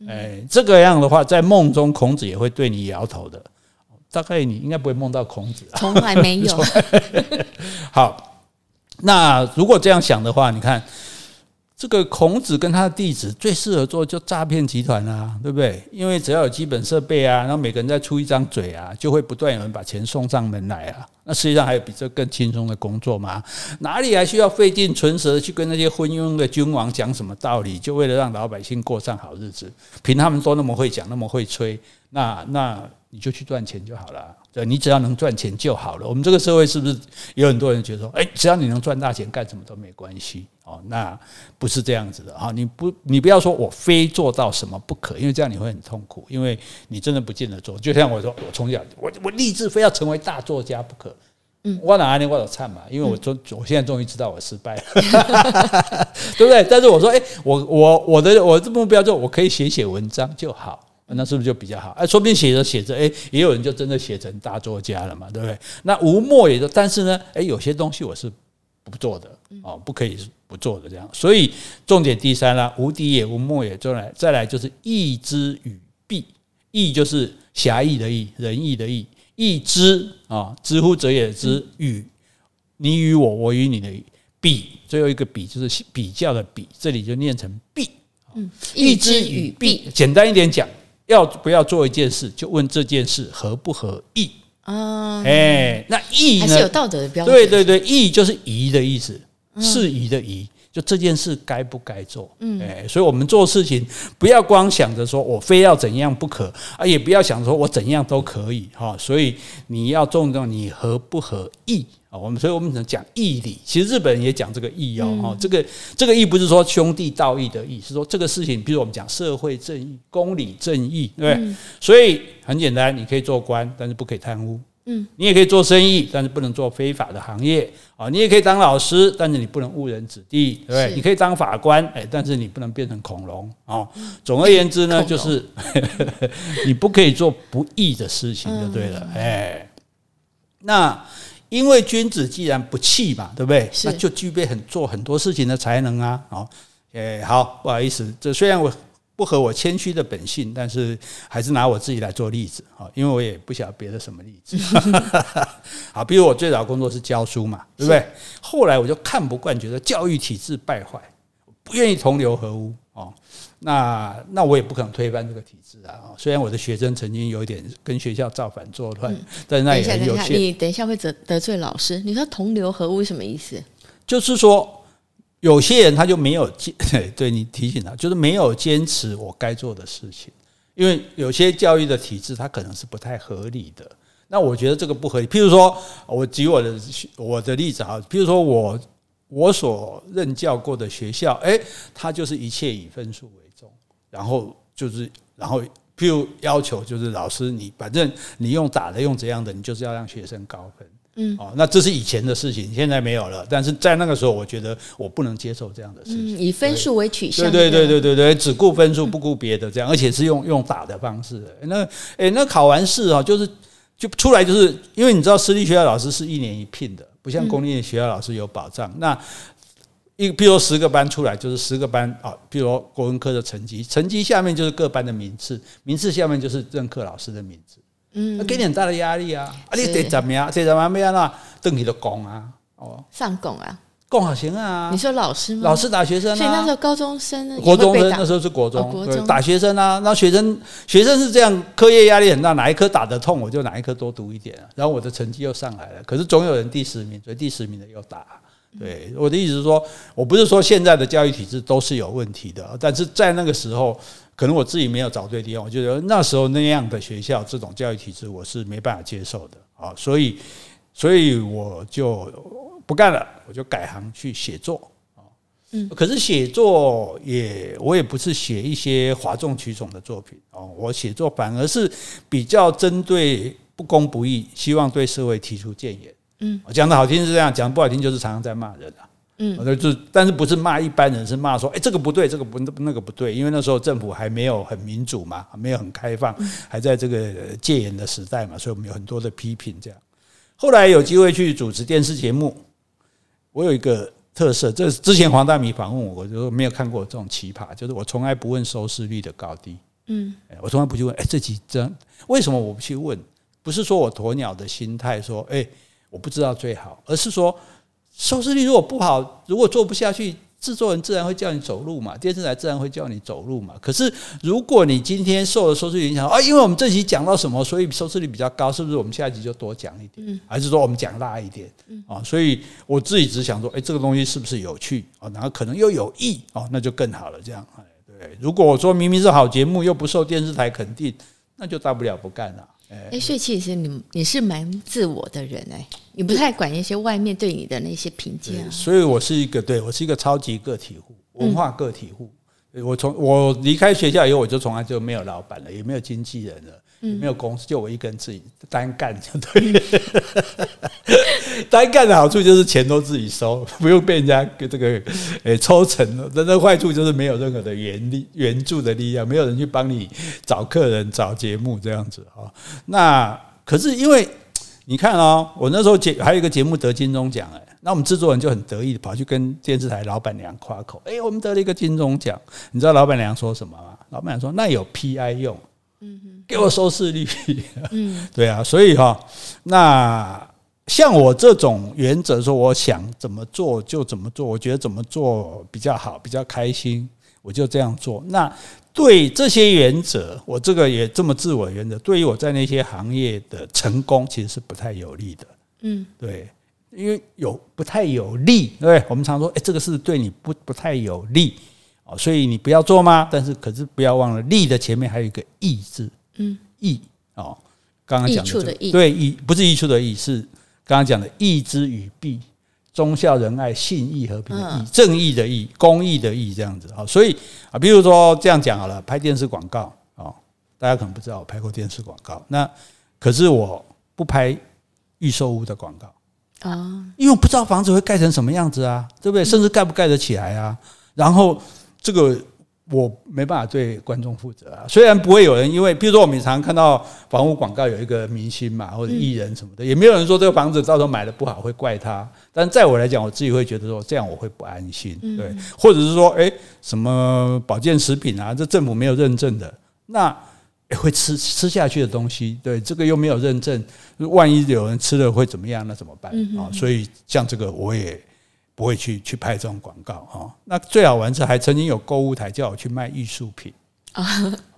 哎，这个样的话，在梦中孔子也会对你摇头的。大概你应该不会梦到孔子，从来没有。<laughs> <laughs> 好，那如果这样想的话，你看这个孔子跟他的弟子最适合做就诈骗集团啊，对不对？因为只要有基本设备啊，然后每个人再出一张嘴啊，就会不断有人把钱送上门来啊。那实际上还有比这更轻松的工作吗？哪里还需要费尽唇舌去跟那些昏庸的君王讲什么道理？就为了让老百姓过上好日子？凭他们都那么会讲，那么会吹，那那你就去赚钱就好了。对，你只要能赚钱就好了。我们这个社会是不是有很多人觉得说，哎，只要你能赚大钱，干什么都没关系？哦，那不是这样子的啊！你不，你不要说我非做到什么不可，因为这样你会很痛苦，因为你真的不见得做。就像我说，我从小我我立志非要成为大作家不可。嗯，我哪年我有唱嘛，因为我终我现在终于知道我失败了，<laughs> 对不对？但是我说，哎，我我我的我的目标就我可以写写文章就好，那是不是就比较好？哎，说不定写着写着，哎，也有人就真的写成大作家了嘛，对不对？那吴墨也就，但是呢，哎，有些东西我是不做的哦，不可以。不做的这样，所以重点第三啦，无敌也，无末也，再来再来就是义之与弊，义就是狭义的义，仁义的义，义之啊，之乎者也之与，你与我，我与你的比，最后一个比就是比较的比，这里就念成弊。嗯，义之与弊，简单一点讲，要不要做一件事，就问这件事合不合义啊？哎，那义呢？还是有道德的标准。对对对，义就是宜的意思。适宜的宜，就这件事该不该做？嗯，哎，所以我们做事情不要光想着说我非要怎样不可啊，也不要想说我怎样都可以哈。所以你要重重你合不合义啊？我们所以我们只能讲义理。其实日本人也讲这个义哦，哈，这个这个义不是说兄弟道义的义，是说这个事情，比如我们讲社会正义、公理正义，对不对？所以很简单，你可以做官，但是不可以贪污。嗯，你也可以做生意，但是不能做非法的行业啊。你也可以当老师，但是你不能误人子弟，对不对？你可以当法官，哎，但是你不能变成恐龙啊。总而言之呢，<laughs> 就是 <laughs> 你不可以做不义的事情，就对了。哎，那因为君子既然不器嘛，对不对？那就具备很做很多事情的才能啊。哦，哎，好，不好意思，这虽然我。不合我谦虚的本性，但是还是拿我自己来做例子啊，因为我也不晓得别的什么例子。<laughs> 好，比如我最早工作是教书嘛，对不对？后来我就看不惯，觉得教育体制败坏，不愿意同流合污哦。那那我也不可能推翻这个体制啊。虽然我的学生曾经有一点跟学校造反作乱，但那也很有限。你等一下会得得罪老师。你说同流合污什么意思？就是说。有些人他就没有坚，<laughs> 对你提醒他，就是没有坚持我该做的事情，因为有些教育的体制它可能是不太合理的。那我觉得这个不合理。譬如说，我举我的我的例子啊，譬如说我我所任教过的学校，诶，他就是一切以分数为重，然后就是然后譬如要求就是老师你反正你用打的用怎样的，你就是要让学生高分。嗯，哦，那这是以前的事情，现在没有了。但是在那个时候，我觉得我不能接受这样的事情。以分数为取向，对对对对对对，只顾分数不顾别的这样，而且是用用打的方式。那诶，那考完试啊，就是就出来，就是因为你知道私立学校老师是一年一聘的，不像公立学校老师有保障。那一比如十个班出来，就是十个班啊，比如说国文科的成绩，成绩下面就是各班的名次，名次下面就是任课老师的名字。嗯，给你很大的压力啊！啊，你得怎么样？得怎么样啊？等你的讲啊！哦，上拱啊，拱好行啊！你说老师吗？老师打学生啊！所以那时候高中生，国中生那时候是国中，对，打学生啊！那学生学生是这样，课业压力很大，哪一科打得痛，我就哪一科多读一点啊。然后我的成绩又上来了，可是总有人第十名，所以第十名的又打。对，我的意思是说，我不是说现在的教育体制都是有问题的，但是在那个时候。可能我自己没有找对地方，我觉得那时候那样的学校，这种教育体制，我是没办法接受的啊，所以，所以我就不干了，我就改行去写作啊。嗯，可是写作也，我也不是写一些哗众取宠的作品哦，我写作反而是比较针对不公不义，希望对社会提出建言。嗯，讲的好听是这样，讲不好听就是常常在骂人啊。嗯，就但是不是骂一般人，是骂说，哎，这个不对，这个不那个不对，因为那时候政府还没有很民主嘛，没有很开放，还在这个戒严的时代嘛，所以我们有很多的批评。这样，后来有机会去主持电视节目，我有一个特色，这之前黄大米访问我，我就没有看过这种奇葩，就是我从来不问收视率的高低，嗯，我从来不去问，哎，这几张为什么我不去问？不是说我鸵鸟的心态，说，哎，我不知道最好，而是说。收视率如果不好，如果做不下去，制作人自然会叫你走路嘛，电视台自然会叫你走路嘛。可是如果你今天受了收视率影响啊，因为我们这集讲到什么，所以收视率比较高，是不是我们下一集就多讲一点？还是说我们讲大一点？啊，所以我自己只想说，哎，这个东西是不是有趣啊？然后可能又有益哦，那就更好了。这样，哎，对。如果我说明明是好节目，又不受电视台肯定，那就大不了不干了。哎，所以其实你你是蛮自我的人哎，你不太管一些外面对你的那些评价。所以我是一个，对，我是一个超级个体户，文化个体户。嗯、我从我离开学校以后，我就从来就没有老板了，也没有经纪人了。没有公司，就我一个人自己单干就对了。<laughs> 单干的好处就是钱都自己收，<laughs> 不用被人家给这个诶抽成了。但那坏处就是没有任何的援力、援助的力量，没有人去帮你找客人、找节目这样子啊。那可是因为你看哦，我那时候节还有一个节目得金钟奖哎，那我们制作人就很得意的跑去跟电视台老板娘夸口，哎，我们得了一个金钟奖。你知道老板娘说什么吗？老板娘说那有 PI 用。嗯哼，给我收视率。嗯，<laughs> 对啊，所以哈，那像我这种原则说，我想怎么做就怎么做，我觉得怎么做比较好，比较开心，我就这样做。那对这些原则，我这个也这么自我原则，对于我在那些行业的成功，其实是不太有利的。嗯，对，因为有不太有利，对？我们常说，哎，这个是对你不不太有利哦。所以你不要做吗？但是可是不要忘了，利的前面还有一个义字，嗯，义哦，刚刚讲的这个对义不是益处的益，是刚刚讲的义之与弊，忠孝仁爱信义和平的义，正义的义，公益的义，这样子啊。所以啊，比如说这样讲好了，拍电视广告啊，大家可能不知道我拍过电视广告，那可是我不拍预售屋的广告啊，因为我不知道房子会盖成什么样子啊，对不对？甚至盖不盖得起来啊，然后。这个我没办法对观众负责啊。虽然不会有人因为，比如说我们常看到房屋广告有一个明星嘛，或者艺人什么的，也没有人说这个房子到时候买的不好会怪他。但在我来讲，我自己会觉得说这样我会不安心，对，或者是说，哎，什么保健食品啊，这政府没有认证的，那会吃吃下去的东西，对，这个又没有认证，万一有人吃了会怎么样？那怎么办啊？所以像这个我也。不会去去拍这种广告哈，那最好玩是还曾经有购物台叫我去卖艺术品啊，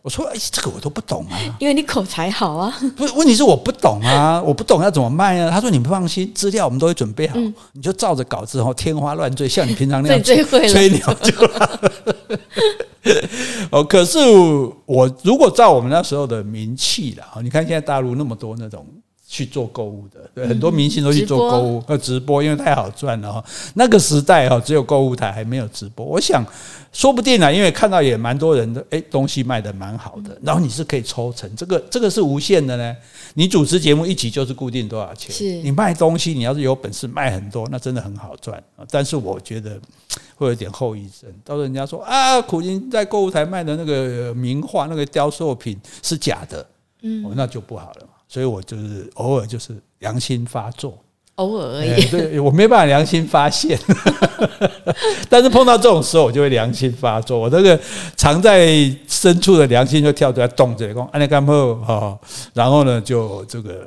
我说哎，这个我都不懂啊，因为你口才好啊，不是问题是我不懂啊，我不懂要怎么卖啊。他说你不放心，资料我们都会准备好，你就照着稿子哦，天花乱坠，像你平常那样吹吹牛就好。<laughs> 哦，可是我如果照我们那时候的名气了，你看现在大陆那么多那种。去做购物的，对，很多明星都去做购物，呃，直播，因为太好赚了哈。那个时代哈，只有购物台，还没有直播。我想，说不定啊，因为看到也蛮多人的，诶，东西卖的蛮好的，然后你是可以抽成，这个这个是无限的呢。你主持节目一集就是固定多少钱，是你卖东西，你要是有本事卖很多，那真的很好赚。但是我觉得会有点后遗症，到时候人家说啊，苦苓在购物台卖的那个名画、那个雕塑品是假的，嗯，那就不好了。所以我就是偶尔就是良心发作，偶尔而已。对，我没办法良心发现，<laughs> 但是碰到这种时候，我就会良心发作。我这个藏在深处的良心就跳出来动这个，安利干后哈，然后呢就这个。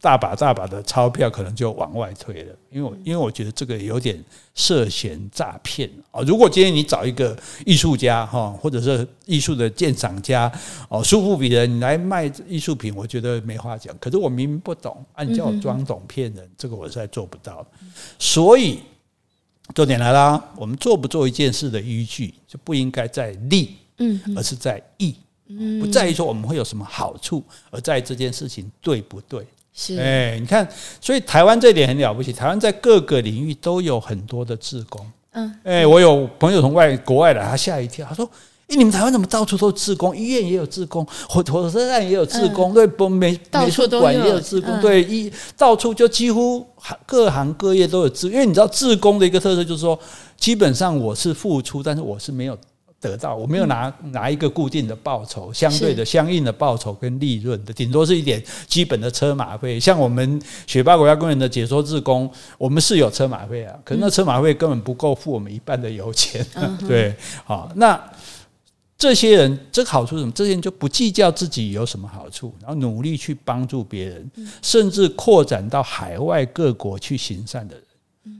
大把大把的钞票可能就往外推了，因为因为我觉得这个有点涉嫌诈骗啊。如果今天你找一个艺术家哈，或者是艺术的鉴赏家哦，苏富比人你来卖艺术品，我觉得没话讲。可是我明明不懂，啊，你叫我装懂骗人，这个我实在做不到。所以重点来啦，我们做不做一件事的依据就不应该在利，嗯，而是在义，不在于说我们会有什么好处，而在于这件事情对不对。是，哎，你看，所以台湾这点很了不起。台湾在各个领域都有很多的志工。嗯，哎，我有朋友从外国外来，他吓一跳，他说：“哎，你们台湾怎么到处都志工？医院也有志工，火火车站也有志工，对，不美美术馆也有志工，对，一到处就几乎各行各业都有志。因为你知道，志工的一个特色就是说，基本上我是付出，但是我是没有。”得到我没有拿拿一个固定的报酬，相对的相应的报酬跟利润的，顶多是一点基本的车马费。像我们雪霸国家公园的解说志工，我们是有车马费啊，可是那车马费根本不够付我们一半的油钱。<laughs> 对，好，那这些人这个好处是什么？这些人就不计较自己有什么好处，然后努力去帮助别人，甚至扩展到海外各国去行善的人。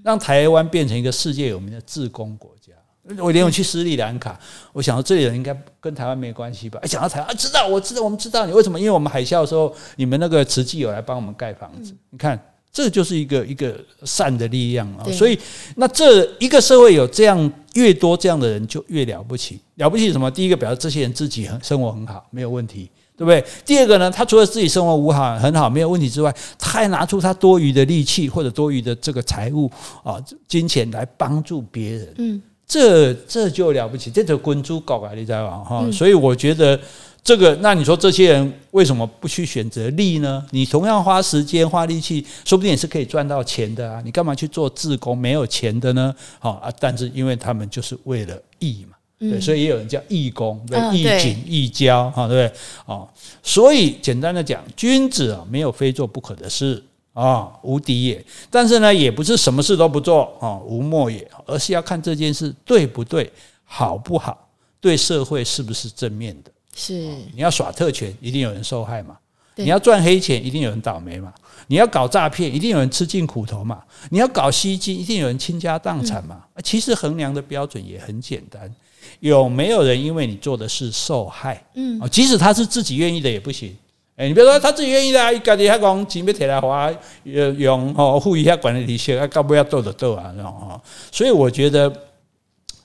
让台湾变成一个世界有名的志工国家。我连我去斯里兰卡，我想到这里人应该跟台湾没关系吧？哎，讲到台湾啊，知道，我知道，我们知道你为什么？因为我们海啸的时候，你们那个慈济有来帮我们盖房子。你看，这就是一个一个善的力量啊。所以，那这一个社会有这样越多这样的人，就越了不起。了不起什么？第一个表示这些人自己很生活很好，没有问题。对不对？第二个呢，他除了自己生活无好很好没有问题之外，他还拿出他多余的力气或者多余的这个财物啊金钱来帮助别人，嗯，这这就了不起，这就滚珠搞啊，你知道吗？哈，所以我觉得这个，那你说这些人为什么不去选择利呢？你同样花时间花力气，说不定也是可以赚到钱的啊！你干嘛去做自工没有钱的呢？好啊，但是因为他们就是为了义嘛。对，所以也有人叫义工，对，义景、义交，哈，对不对？哦，所以简单的讲，君子啊，没有非做不可的事啊，无敌也。但是呢，也不是什么事都不做啊，无莫也，而是要看这件事对不对，好不好，对社会是不是正面的。是，你要耍特权，一定有人受害嘛；你要赚黑钱，一定有人倒霉嘛；你要搞诈骗，一定有人吃尽苦头嘛；你要搞吸金，一定有人倾家荡产嘛。其实衡量的标准也很简单。有没有人因为你做的事受害？嗯，即使他是自己愿意的也不行。哎，你别说他自己愿意的，啊，家己还讲钱要摕来花，用哦付一下管理利息，啊，搞不要斗的斗啊，这种哈。所以我觉得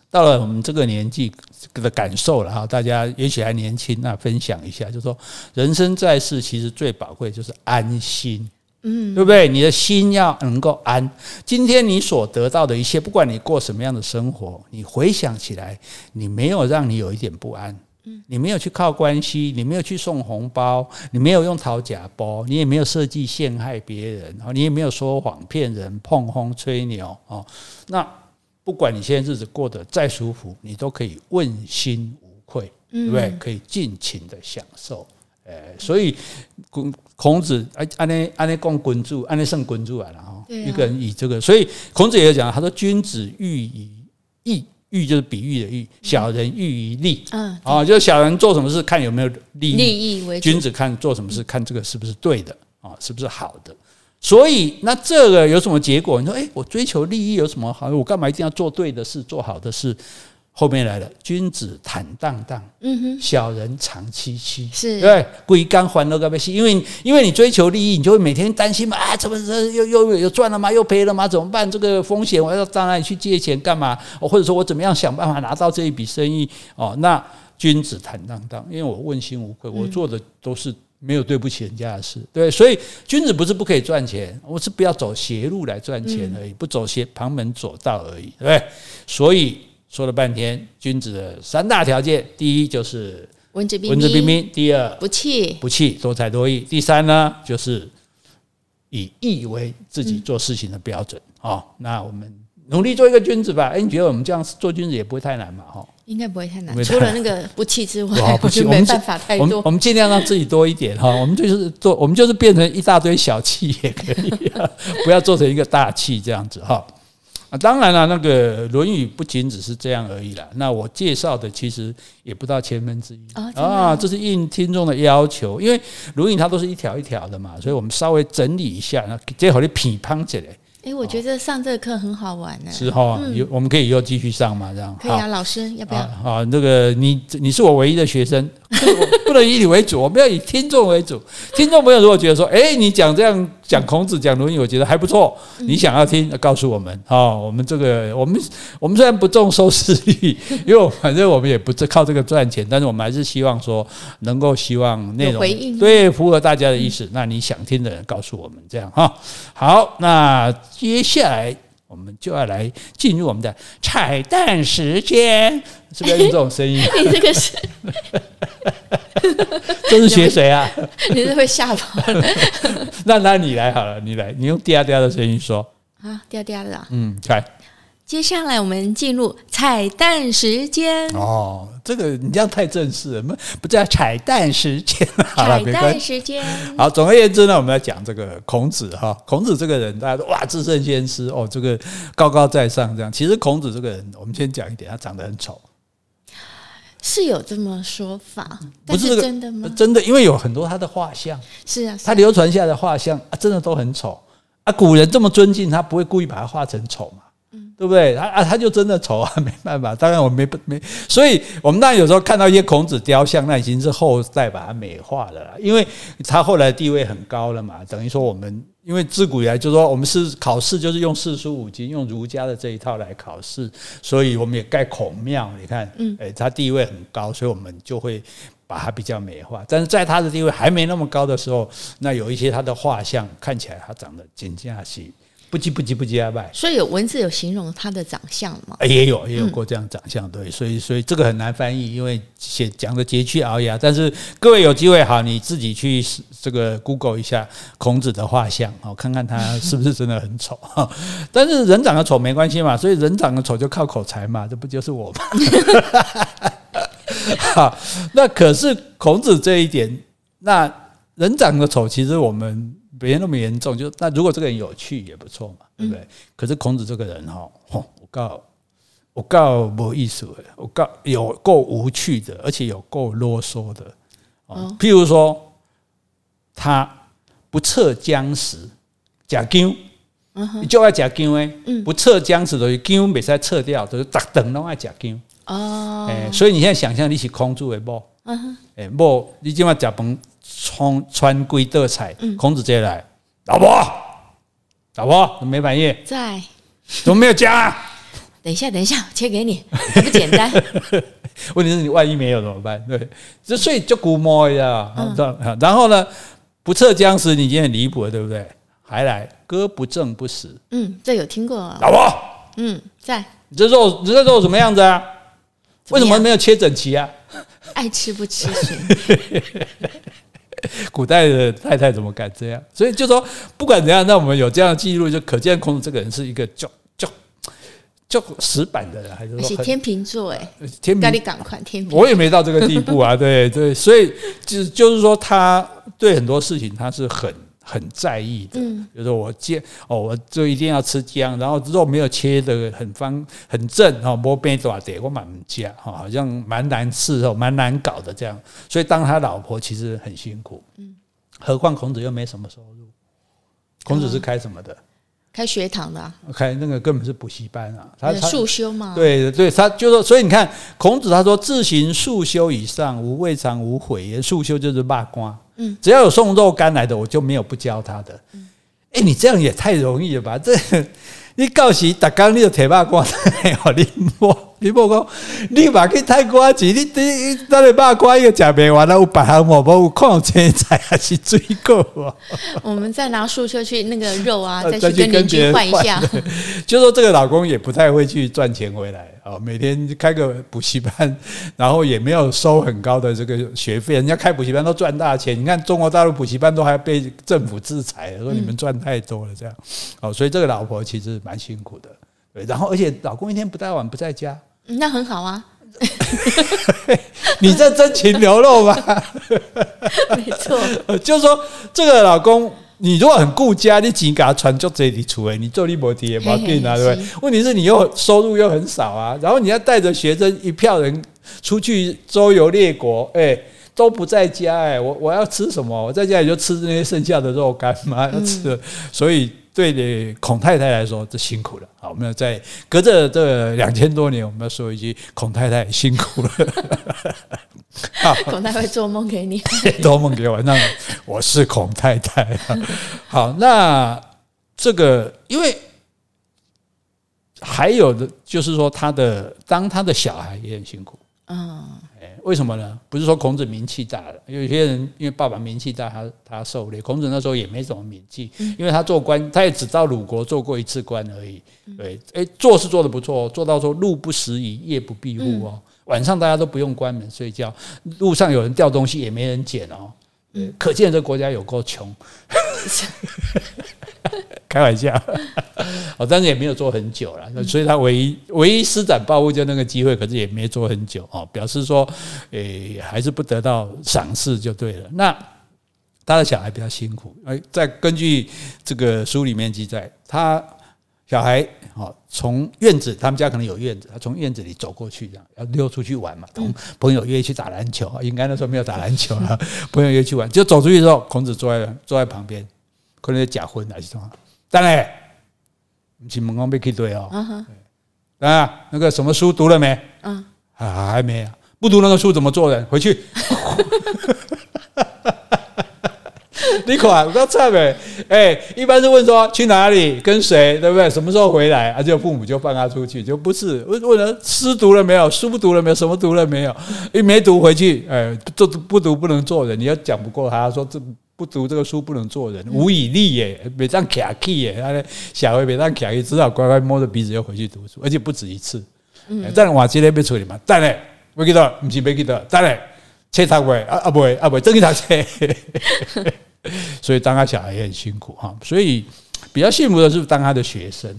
到了我们这个年纪的感受了哈，大家也许还年轻，那分享一下，就是说人生在世，其实最宝贵就是安心。嗯，对不对？你的心要能够安。今天你所得到的一切，不管你过什么样的生活，你回想起来，你没有让你有一点不安。嗯，你没有去靠关系，你没有去送红包，你没有用讨假包，你也没有设计陷害别人，你也没有说谎骗人、碰风吹牛哦。那不管你现在日子过得再舒服，你都可以问心无愧，对不对？可以尽情的享受。诶，所以孔孔子哎，按呢按呢讲君主，按呢胜君主来了哈。一个人以这个，所以孔子也有讲，他说君子喻以义，喻就是比喻的喻，小人喻于利。嗯，啊，就是小人做什么事看有没有利益，利益为君子看做什么事看这个是不是对的啊，是不是好的。所以那这个有什么结果？你说，诶，我追求利益有什么好？我干嘛一定要做对的事，做好的事？后面来了，君子坦荡荡，嗯哼，小人长戚戚，是对，鬼刚还了个被因为因为你追求利益，你就会每天担心嘛，啊，怎么又又又赚了吗？又赔了吗？怎么办？这个风险，我要到哪里去借钱干嘛？或者说我怎么样想办法拿到这一笔生意？哦，那君子坦荡荡，因为我问心无愧，我做的都是没有对不起人家的事，对，所以君子不是不可以赚钱，我是不要走邪路来赚钱而已，不走邪旁门左道而已，对不对？所以。说了半天，君子的三大条件：第一就是文质彬彬；第二不气不气，多才多艺；第三呢，就是以义为自己做事情的标准。哦，那我们努力做一个君子吧。哎，你觉得我们这样做君子也不会太难嘛？哈，应该不会太难。除了那个不气之外，不气 <laughs> 没办法太多。我们尽量让自己多一点哈。我们就是做，我们就是变成一大堆小气也可以，<laughs> 不要做成一个大气这样子哈。啊，当然了，那个《论语》不仅只是这样而已啦。那我介绍的其实也不到千分之一啊，这是应听众的要求，因为《论语》它都是一条一条的嘛，所以我们稍微整理一下，那最后的批判起来。哎，我觉得上这个课很好玩呢。是哈，有我们可以以后继续上嘛，这样可以啊。老师要不要？啊，那个你你是我唯一的学生，<laughs> 不能以你为主，我们要以听众为主。听众朋友如果觉得说，哎，你讲这样。讲孔子讲论语，我觉得还不错。你想要听，告诉我们哦。我们这个，我们我们虽然不重收视率，<laughs> 因为反正我们也不是靠这个赚钱，但是我们还是希望说，能够希望内容对符合大家的意思。那你想听的人，告诉我们这样哈。好，那接下来我们就要来进入我们的彩蛋时间，是不是要用这种声音？<laughs> 你这个是。<laughs> 这是学谁啊？<laughs> 你是会吓跑的。那那你来好了，你来，你用嗲嗲的声音说啊，嗲嗲的啊。嗯，来，接下来我们进入彩蛋时间。哦，这个你这样太正式了，不不叫彩蛋时间。<laughs> 彩蛋时间。好，总而言之呢，我们要讲这个孔子哈。孔子这个人，大家说哇，至圣先师哦，这个高高在上这样。其实孔子这个人，我们先讲一点，他长得很丑。是有这么说法，但是真的吗？真的，因为有很多他的画像，是啊，他流传下来的画像啊，真的都很丑啊，古人这么尊敬他，不会故意把他画成丑嘛？对不对？他啊，他就真的丑啊，<laughs> 没办法。当然我没没，所以我们当然有时候看到一些孔子雕像，那已经是后代把它美化了啦，因为他后来地位很高了嘛。等于说我们，因为自古以来就是说我们是考试，就是用四书五经，用儒家的这一套来考试，所以我们也盖孔庙。你看，嗯，诶，他地位很高，所以我们就会把他比较美化。但是在他的地位还没那么高的时候，那有一些他的画像看起来他长得真正是。不急不急不急啊！拜，所以有文字有形容他的长相吗？也有也有过这样长相，对，所以所以这个很难翻译，因为写讲的佶屈聱牙。但是各位有机会好，你自己去这个 Google 一下孔子的画像，好，看看他是不是真的很丑。但是人长得丑没关系嘛，所以人长得丑就靠口才嘛，这不就是我吗？好，那可是孔子这一点，那人长得丑，其实我们。别那么严重，就那如果这个人有趣也不错嘛，对不对？嗯、可是孔子这个人哈，我告我告没意思诶，我告有够无趣的，而且有够啰嗦的。哦，譬如说他不测将死，假姜，你就爱假姜诶，不测将死等于姜没再撤掉，就是打等都爱假姜哦。哎，所以你现在想象你是空住的不？嗯哼，哎不，你今晚假崩。穿穿归德彩，孔子接来，老婆，老婆，怎么没反应？在，怎么没有加啊？等一下，等一下，切给你，不简单。<laughs> 问题是你万一没有怎么办？对，这所以就估摸一下，然后呢，不测僵尸，你已经很离谱了，对不对？还来，歌不正不死。嗯，这有听过。老婆，嗯，在。你这肉，你这肉什么样子啊？为什么没有切整齐啊？爱吃不吃咸。<laughs> <laughs> 古代的太太怎么敢这样？所以就说不管怎样，那我们有这样的记录，就可见孔子这个人是一个就就就死板的人，还是说天秤座？哎，天秤，你赶快天平，我也没到这个地步啊。对对，所以就就是说，他对很多事情他是很。很在意的，比如说我煎哦，我就一定要吃姜，然后肉没有切的很方很正哦，摸边爪的我蛮加哈，好像蛮难伺候，蛮难搞的这样，所以当他老婆其实很辛苦，嗯，何况孔子又没什么收入，孔子是开什么的？开学堂的，开那个根本是补习班啊，他束修嘛，对对，他就说，所以你看孔子他说自行束修以上，无未尝无悔也，束修就是罢官。嗯，只要有送肉干来的，我就没有不教他的。哎，你这样也太容易了吧？这你告诉大家，你就铁把关，你莫你莫讲，你把去太瓜子，你你那里把瓜一个假别完了，有白项目，无有矿泉水还是水果。我们再拿束车去那个肉 <laughs> 啊，再去跟邻居换一下。<laughs> 就说这个老公也不太会去赚钱回来。哦，每天开个补习班，然后也没有收很高的这个学费，人家开补习班都赚大钱。你看中国大陆补习班都还被政府制裁，说你们赚太多了这样。哦，所以这个老婆其实蛮辛苦的。对，然后而且老公一天不带碗不在家，那很好啊。<laughs> 你这真情流露吧？<laughs> 没错，<laughs> 就是说这个老公。你如果很顾家，你钱给他传就这里出诶，你做你没地也没给拿对不对？问题是你又收入又很少啊，然后你要带着学生一票人出去周游列国，诶，都不在家诶，我我要吃什么？我在家里就吃那些剩下的肉干嘛，要吃的。所以对的孔太太来说，这辛苦了。好，我们要在隔着这两千多年，我们要说一句：孔太太辛苦了。<laughs> 孔太太会做梦给你，<laughs> 做梦给我。那我是孔太太。<laughs> 好，那这个因为还有的就是说，他的当他的小孩也很辛苦。嗯，哎，为什么呢？不是说孔子名气大了，有些人因为爸爸名气大，他他狩猎。孔子那时候也没什么名气，因为他做官，他也只到鲁国做过一次官而已。对，哎，做是做的不错，做到说路不拾遗，夜不闭户哦。晚上大家都不用关门睡觉，路上有人掉东西也没人捡哦。嗯，可见这个国家有够穷。<laughs> 开玩笑，<laughs> 哦，但是也没有做很久了，所以他唯一唯一施展抱负就那个机会，可是也没做很久哦，表示说，诶，还是不得到赏识就对了。那他的小孩比较辛苦，诶，再根据这个书里面记载，他。小孩哦，从院子，他们家可能有院子，他从院子里走过去，这样要溜出去玩嘛，同朋友约去打篮球，应该那时候没有打篮球了，<laughs> 朋友约去玩，就走出去之后，孔子坐在坐在旁边，可能在假婚还是什么，当然，你去门口没去对哦。嗯哼，啊，那个什么书读了没？嗯，啊，还没啊。不读那个书怎么做人？回去。<laughs> 你管，不要唱呗。哎，一般是问说去哪里，跟谁，对不对？什么时候回来？而、啊、且父母就放他出去，就不是问问了诗读了没有，书读了没有，什么读了没有？一没读回去，哎，这不读不能做人。你要讲不过他，说这不读这个书不能做人，无以立也，别当卡气耶。他的，小孩别当卡气，只好乖乖摸着鼻子又回去读书，而且不止一次。嗯，但我今天被处理嘛，但嘞，没记得，不是没记得，但嘞，切他会啊啊不会啊不会，真给他切。<laughs> 所以当他小孩也很辛苦哈，所以比较幸福的是当他的学生，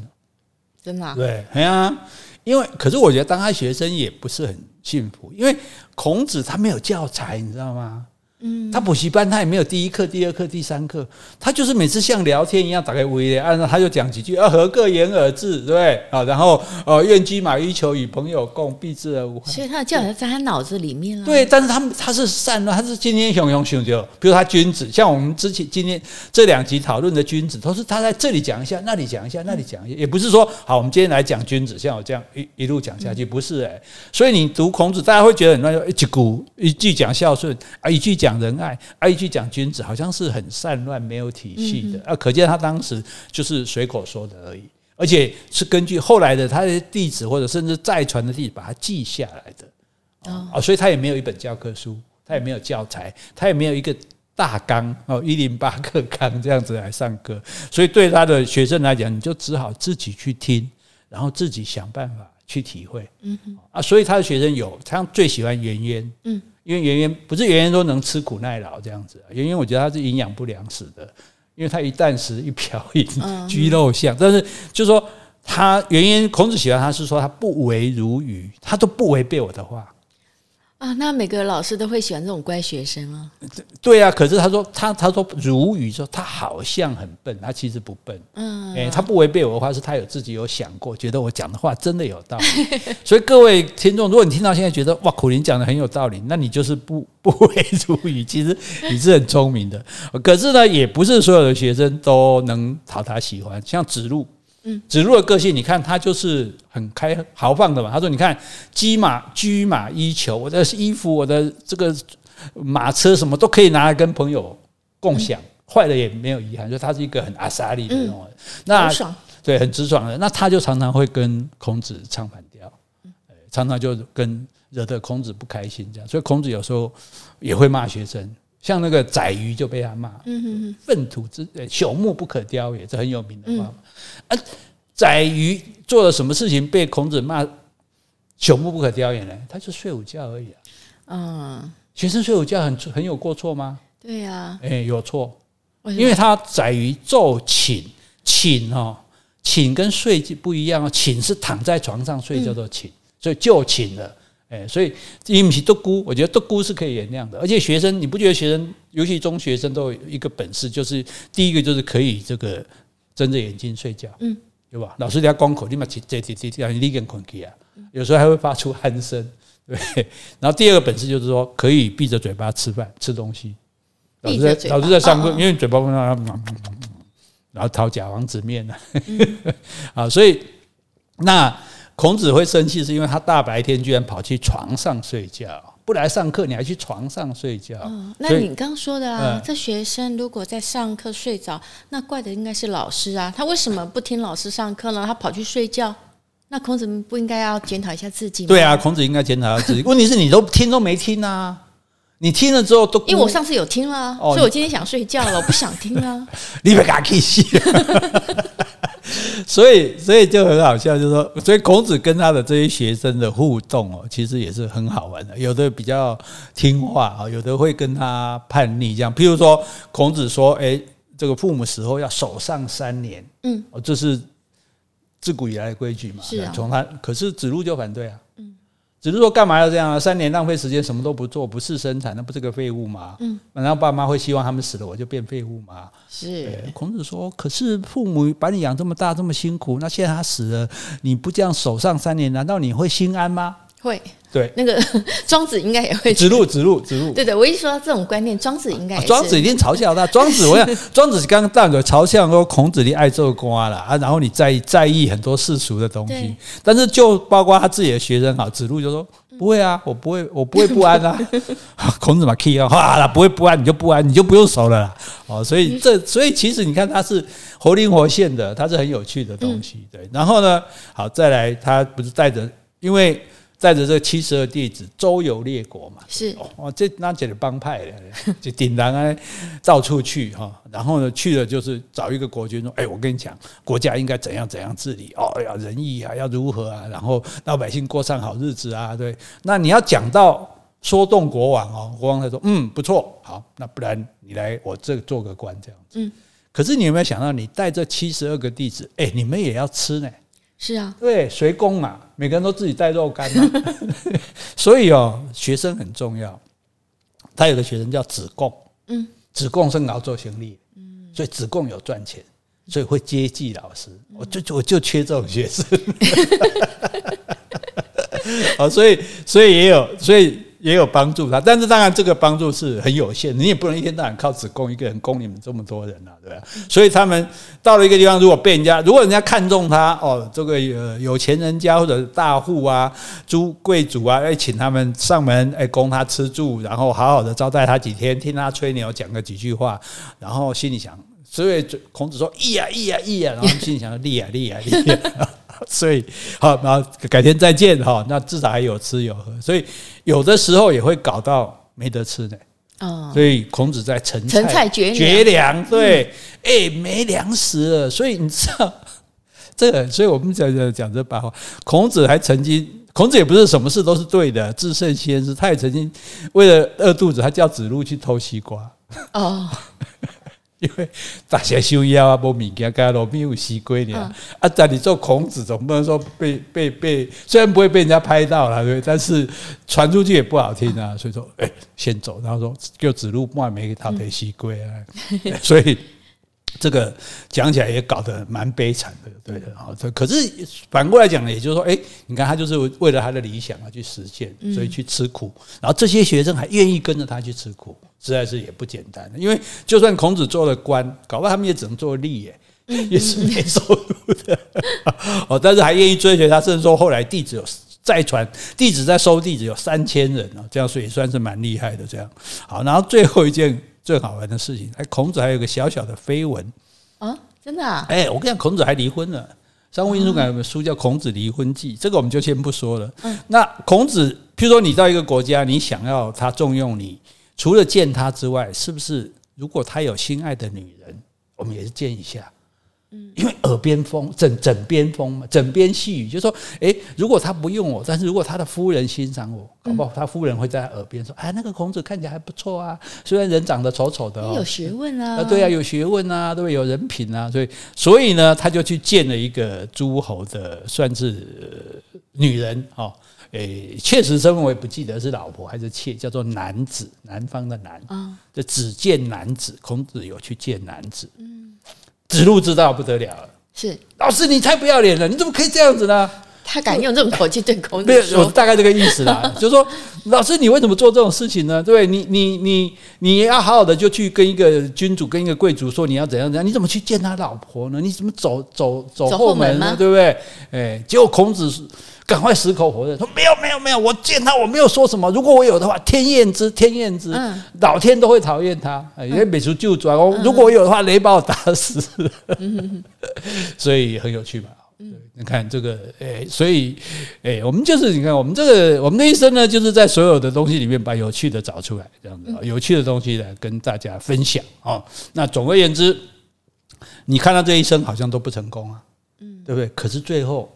真的、啊、对，哎呀，因为可是我觉得当他学生也不是很幸福，因为孔子他没有教材，你知道吗？嗯，他补习班他也没有第一课、第二课、第三课，他就是每次像聊天一样打开微的，按照他就讲几句啊，何个言而至，对不对啊？然后呃，愿君马于裘，与朋友共，避之而无患。所以他的教材在他脑子里面了。对，但是他他是善乱，他是今天熊熊熊就，比如他君子，像我们之前今天这两集讨论的君子，都是他在这里讲一下，那里讲一下，那里讲一下，也不是说好，我们今天来讲君子，像我这样一一路讲下去，不是哎。所以你读孔子，大家会觉得很乱，一句古一句讲孝顺啊，一句讲仁爱啊。一句讲君子，好像是很散乱、没有体系的。啊！可见他当时就是随口说的而已，而且是根据后来的他的弟子或者甚至再传的弟子把它记下来的。啊，所以他也没有一本教科书，他也没有教材，他也没有一个大纲哦，一零八课纲这样子来上课，所以对他的学生来讲，你就只好自己去听，然后自己想办法去体会，嗯啊，所以他的学生有他最喜欢颜渊，嗯。因为圆圆不是圆圆都能吃苦耐劳这样子，圆圆我觉得他是营养不良死的，因为他一旦食一瓢饮，居陋巷。但是就是说他圆圆孔子喜欢他是说他不为如鱼，他都不违背我的话。啊，那每个老师都会喜欢这种乖学生啊？对啊，可是他说他他说如鱼说他好像很笨，他其实不笨。嗯，哎，他不违背我的话，是他有自己有想过，觉得我讲的话真的有道理。所以各位听众，如果你听到现在觉得哇，苦苓讲的很有道理，那你就是不不为如鱼，其实你是很聪明的。可是呢，也不是所有的学生都能讨他喜欢，像子路。子路的个性，你看他就是很开豪放的嘛。他说：“你看，鸡马车马衣裘，我的衣服、我的这个马车什么都可以拿来跟朋友共享，坏了也没有遗憾。就他是一个很阿莎利的那种人，那对很直爽的。那他就常常会跟孔子唱反调，常常就跟惹得孔子不开心这样。所以孔子有时候也会骂学生，像那个宰鱼就被他骂，粪土之朽木不可雕也，这很有名的话。”啊，宰鱼做了什么事情被孔子骂朽木不可雕也呢？他就睡午觉而已啊。嗯，学生睡午觉很很有过错吗？对呀。哎，有错，因为他宰鱼昼寝，寝哦，寝跟睡不一样哦，寝是躺在床上睡叫做寝，所以就寝了。哎，所以因为是独孤，我觉得独孤是可以原谅的。而且学生，你不觉得学生，尤其中学生都有一个本事，就是第一个就是可以这个。睁着眼睛睡觉，嗯，对吧？老师在关口，立马起这这这让你立根困起啊。有时候还会发出鼾声，对。<laughs> 然后第二个本事就是说，可以闭着嘴巴吃饭吃东西。老师在老师在上课，因为嘴巴不让他，然后掏假王子面呢。<laughs> 啊，所以那孔子会生气，是因为他大白天居然跑去床上睡觉。不来上课，你还去床上睡觉？嗯，那你刚刚说的啊，这学生如果在上课睡着，那怪的应该是老师啊。他为什么不听老师上课呢？他跑去睡觉，那孔子不应该要检讨一下自己吗？对啊，孔子应该检讨自己。<laughs> 问题是你都听都没听啊，你听了之后都因为我上次有听了，所以我今天想睡觉了，我不想听啊。<laughs> 你别搞气息。<laughs> <laughs> 所以，所以就很好笑，就是说，所以孔子跟他的这些学生的互动哦，其实也是很好玩的。有的比较听话啊，有的会跟他叛逆，这样。譬如说，孔子说：“哎，这个父母死后要守丧三年。”嗯，哦，这是自古以来的规矩嘛。是啊。从他，可是子路就反对啊。只是说干嘛要这样啊？三年浪费时间，什么都不做，不是生产，那不是个废物吗？嗯，难道爸妈会希望他们死了我就变废物吗？是。孔子说：“可是父母把你养这么大，这么辛苦，那现在他死了，你不这样守上三年，难道你会心安吗？”会。对，那个 <laughs> 庄子应该也会子路，子路，子路。对对，我一说到这种观念，庄子应该也是。庄子已经嘲笑他。庄子，我想 <laughs> 庄子刚刚大概嘲笑说孔子你爱做瓜了啊，然后你在在意很多世俗的东西。但是就包括他自己的学生哈，子路就说不会啊，我不会，我不会不安啊。<laughs> 孔子嘛，key 啊，好啦，不会不安，你就不安，你就不用熟了啦。哦，所以这，所以其实你看他是活灵活现的，他是很有趣的东西。对，然后呢，好再来，他不是带着，因为。带着这七十二弟子周游列国嘛，是。哦，这那几个帮派的，<laughs> 就顶然啊，到处去哈，然后呢去了就是找一个国君说，哎，我跟你讲，国家应该怎样怎样治理哦，要仁义啊，要如何啊，然后老百姓过上好日子啊，对，那你要讲到说动国王哦，国王他说，嗯，不错，好，那不然你来我这做个官这样子，嗯，可是你有没有想到，你带这七十二个弟子，哎，你们也要吃呢？是啊，对，随工嘛，每个人都自己带肉干嘛，<laughs> 所以哦，学生很重要。他有个学生叫子贡，嗯，子贡是熬做行李，嗯，所以子贡有赚钱，所以会接济老师。我就我就缺这种学生，好，<laughs> 所以所以也有，所以。也有帮助他，但是当然这个帮助是很有限，你也不能一天到晚靠子贡一个人供你们这么多人啊，对吧？所以他们到了一个地方，如果被人家，如果人家看中他，哦，这个有有钱人家或者大户啊、诸贵族啊，哎，请他们上门，哎，供他吃住，然后好好的招待他几天，听他吹牛，讲个几句话，然后心里想，所以孔子说，义呀义呀义呀，然后心里想，利呀利呀利呀。<laughs> <laughs> 所以好，然后改天再见哈。那至少还有吃有喝，所以有的时候也会搞到没得吃的。哦，所以孔子在陈陈蔡绝绝粮，对，哎、欸，没粮食了。所以你知道 <laughs> 这个，所以我们讲讲讲这八卦。孔子还曾经，孔子也不是什么事都是对的，至圣先师，他也曾经为了饿肚子，他叫子路去偷西瓜。哦。<laughs> 因为大家修腰啊，无物件，加路边有西瓜呢。啊，在你做孔子，总不能说被被被，虽然不会被人家拍到了，对，但是传出去也不好听啊。所以说，哎，先走。然后说，就子路卖没给他的西瓜啊。<laughs> 所以这个讲起来也搞得蛮悲惨的，对的。啊，这可是反过来讲呢，也就是说，哎，你看他就是为了他的理想而去实现，所以去吃苦。然后这些学生还愿意跟着他去吃苦。实在是也不简单，因为就算孔子做了官，搞不好他们也只能做吏耶，也是没收入的。<laughs> 哦，但是还愿意追随他，甚至说后来弟子有再传，弟子在收弟子有三千人啊，这样所以算是蛮厉害的。这样好，然后最后一件最好玩的事情，哎，孔子还有个小小的绯闻啊，真的啊？哎，我跟你讲，孔子还离婚了。商务印书馆有本书叫《孔子离婚记》，这个我们就先不说了。嗯那孔子，譬如说你到一个国家，你想要他重用你。除了见他之外，是不是如果他有心爱的女人，我们也是见一下？嗯，因为耳边风，枕枕边风嘛，枕边细语，就是说，诶，如果他不用我，但是如果他的夫人欣赏我，搞不好他夫人会在他耳边说，哎，那个孔子看起来还不错啊，虽然人长得丑丑的，哦，有学问啊，对啊，有学问啊，对，有人品啊，所以，所以呢，他就去见了一个诸侯的，算是女人哦。诶，确实身份我也不记得是老婆还是妾，叫做男子，南方的男。啊，就只见男子，孔子有去见男子。嗯，子路知道不得了了，是老师你太不要脸了，你怎么可以这样子呢？他敢用这种口气对孔子说，我大概这个意思啦，<laughs> 就是说老师你为什么做这种事情呢？对，你你你你要好好的就去跟一个君主跟一个贵族说你要怎样怎样，你怎么去见他老婆呢？你怎么走走走后门呢？对不对？哎，结果孔子。赶快矢口否认，说没有没有没有，我见他我没有说什么。如果我有的话，天厌之，天厌之，嗯、老天都会讨厌他。因为每次就转哦，如果我有的话，雷把我打死。嗯、<laughs> 所以很有趣吧？嗯、你看这个，哎、欸，所以哎、欸，我们就是你看，我们这个我们的一生呢，就是在所有的东西里面把有趣的找出来，这样子，有趣的东西来跟大家分享啊。那总而言之，你看到这一生好像都不成功啊，嗯，对不对？可是最后。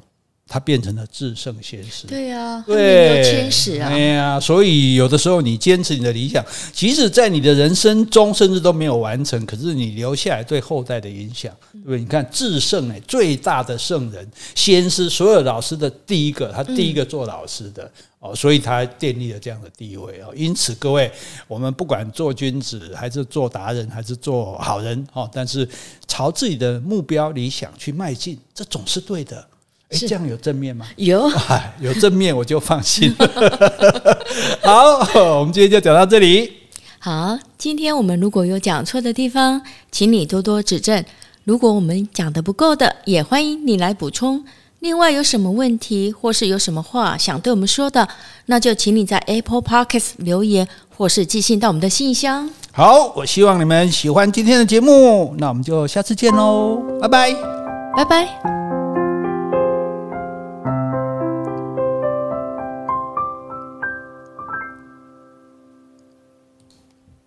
他变成了至圣先师，对呀，对，天使啊，哎呀，所以有的时候你坚持你的理想，即使在你的人生中甚至都没有完成，可是你留下来对后代的影响，对不对？你看至圣哎，最大的圣人，先师，所有老师的第一个，他第一个做老师的哦，所以他建立了这样的地位哦。因此，各位，我们不管做君子，还是做达人，还是做好人哦，但是朝自己的目标理想去迈进，这总是对的。哎，这样有正面吗？有，<laughs> 哎，有正面我就放心了。<laughs> 好，我们今天就讲到这里。好，今天我们如果有讲错的地方，请你多多指正。如果我们讲的不够的，也欢迎你来补充。另外，有什么问题或是有什么话想对我们说的，那就请你在 Apple Podcast 留言，或是寄信到我们的信箱。好，我希望你们喜欢今天的节目，那我们就下次见喽，拜拜，拜拜。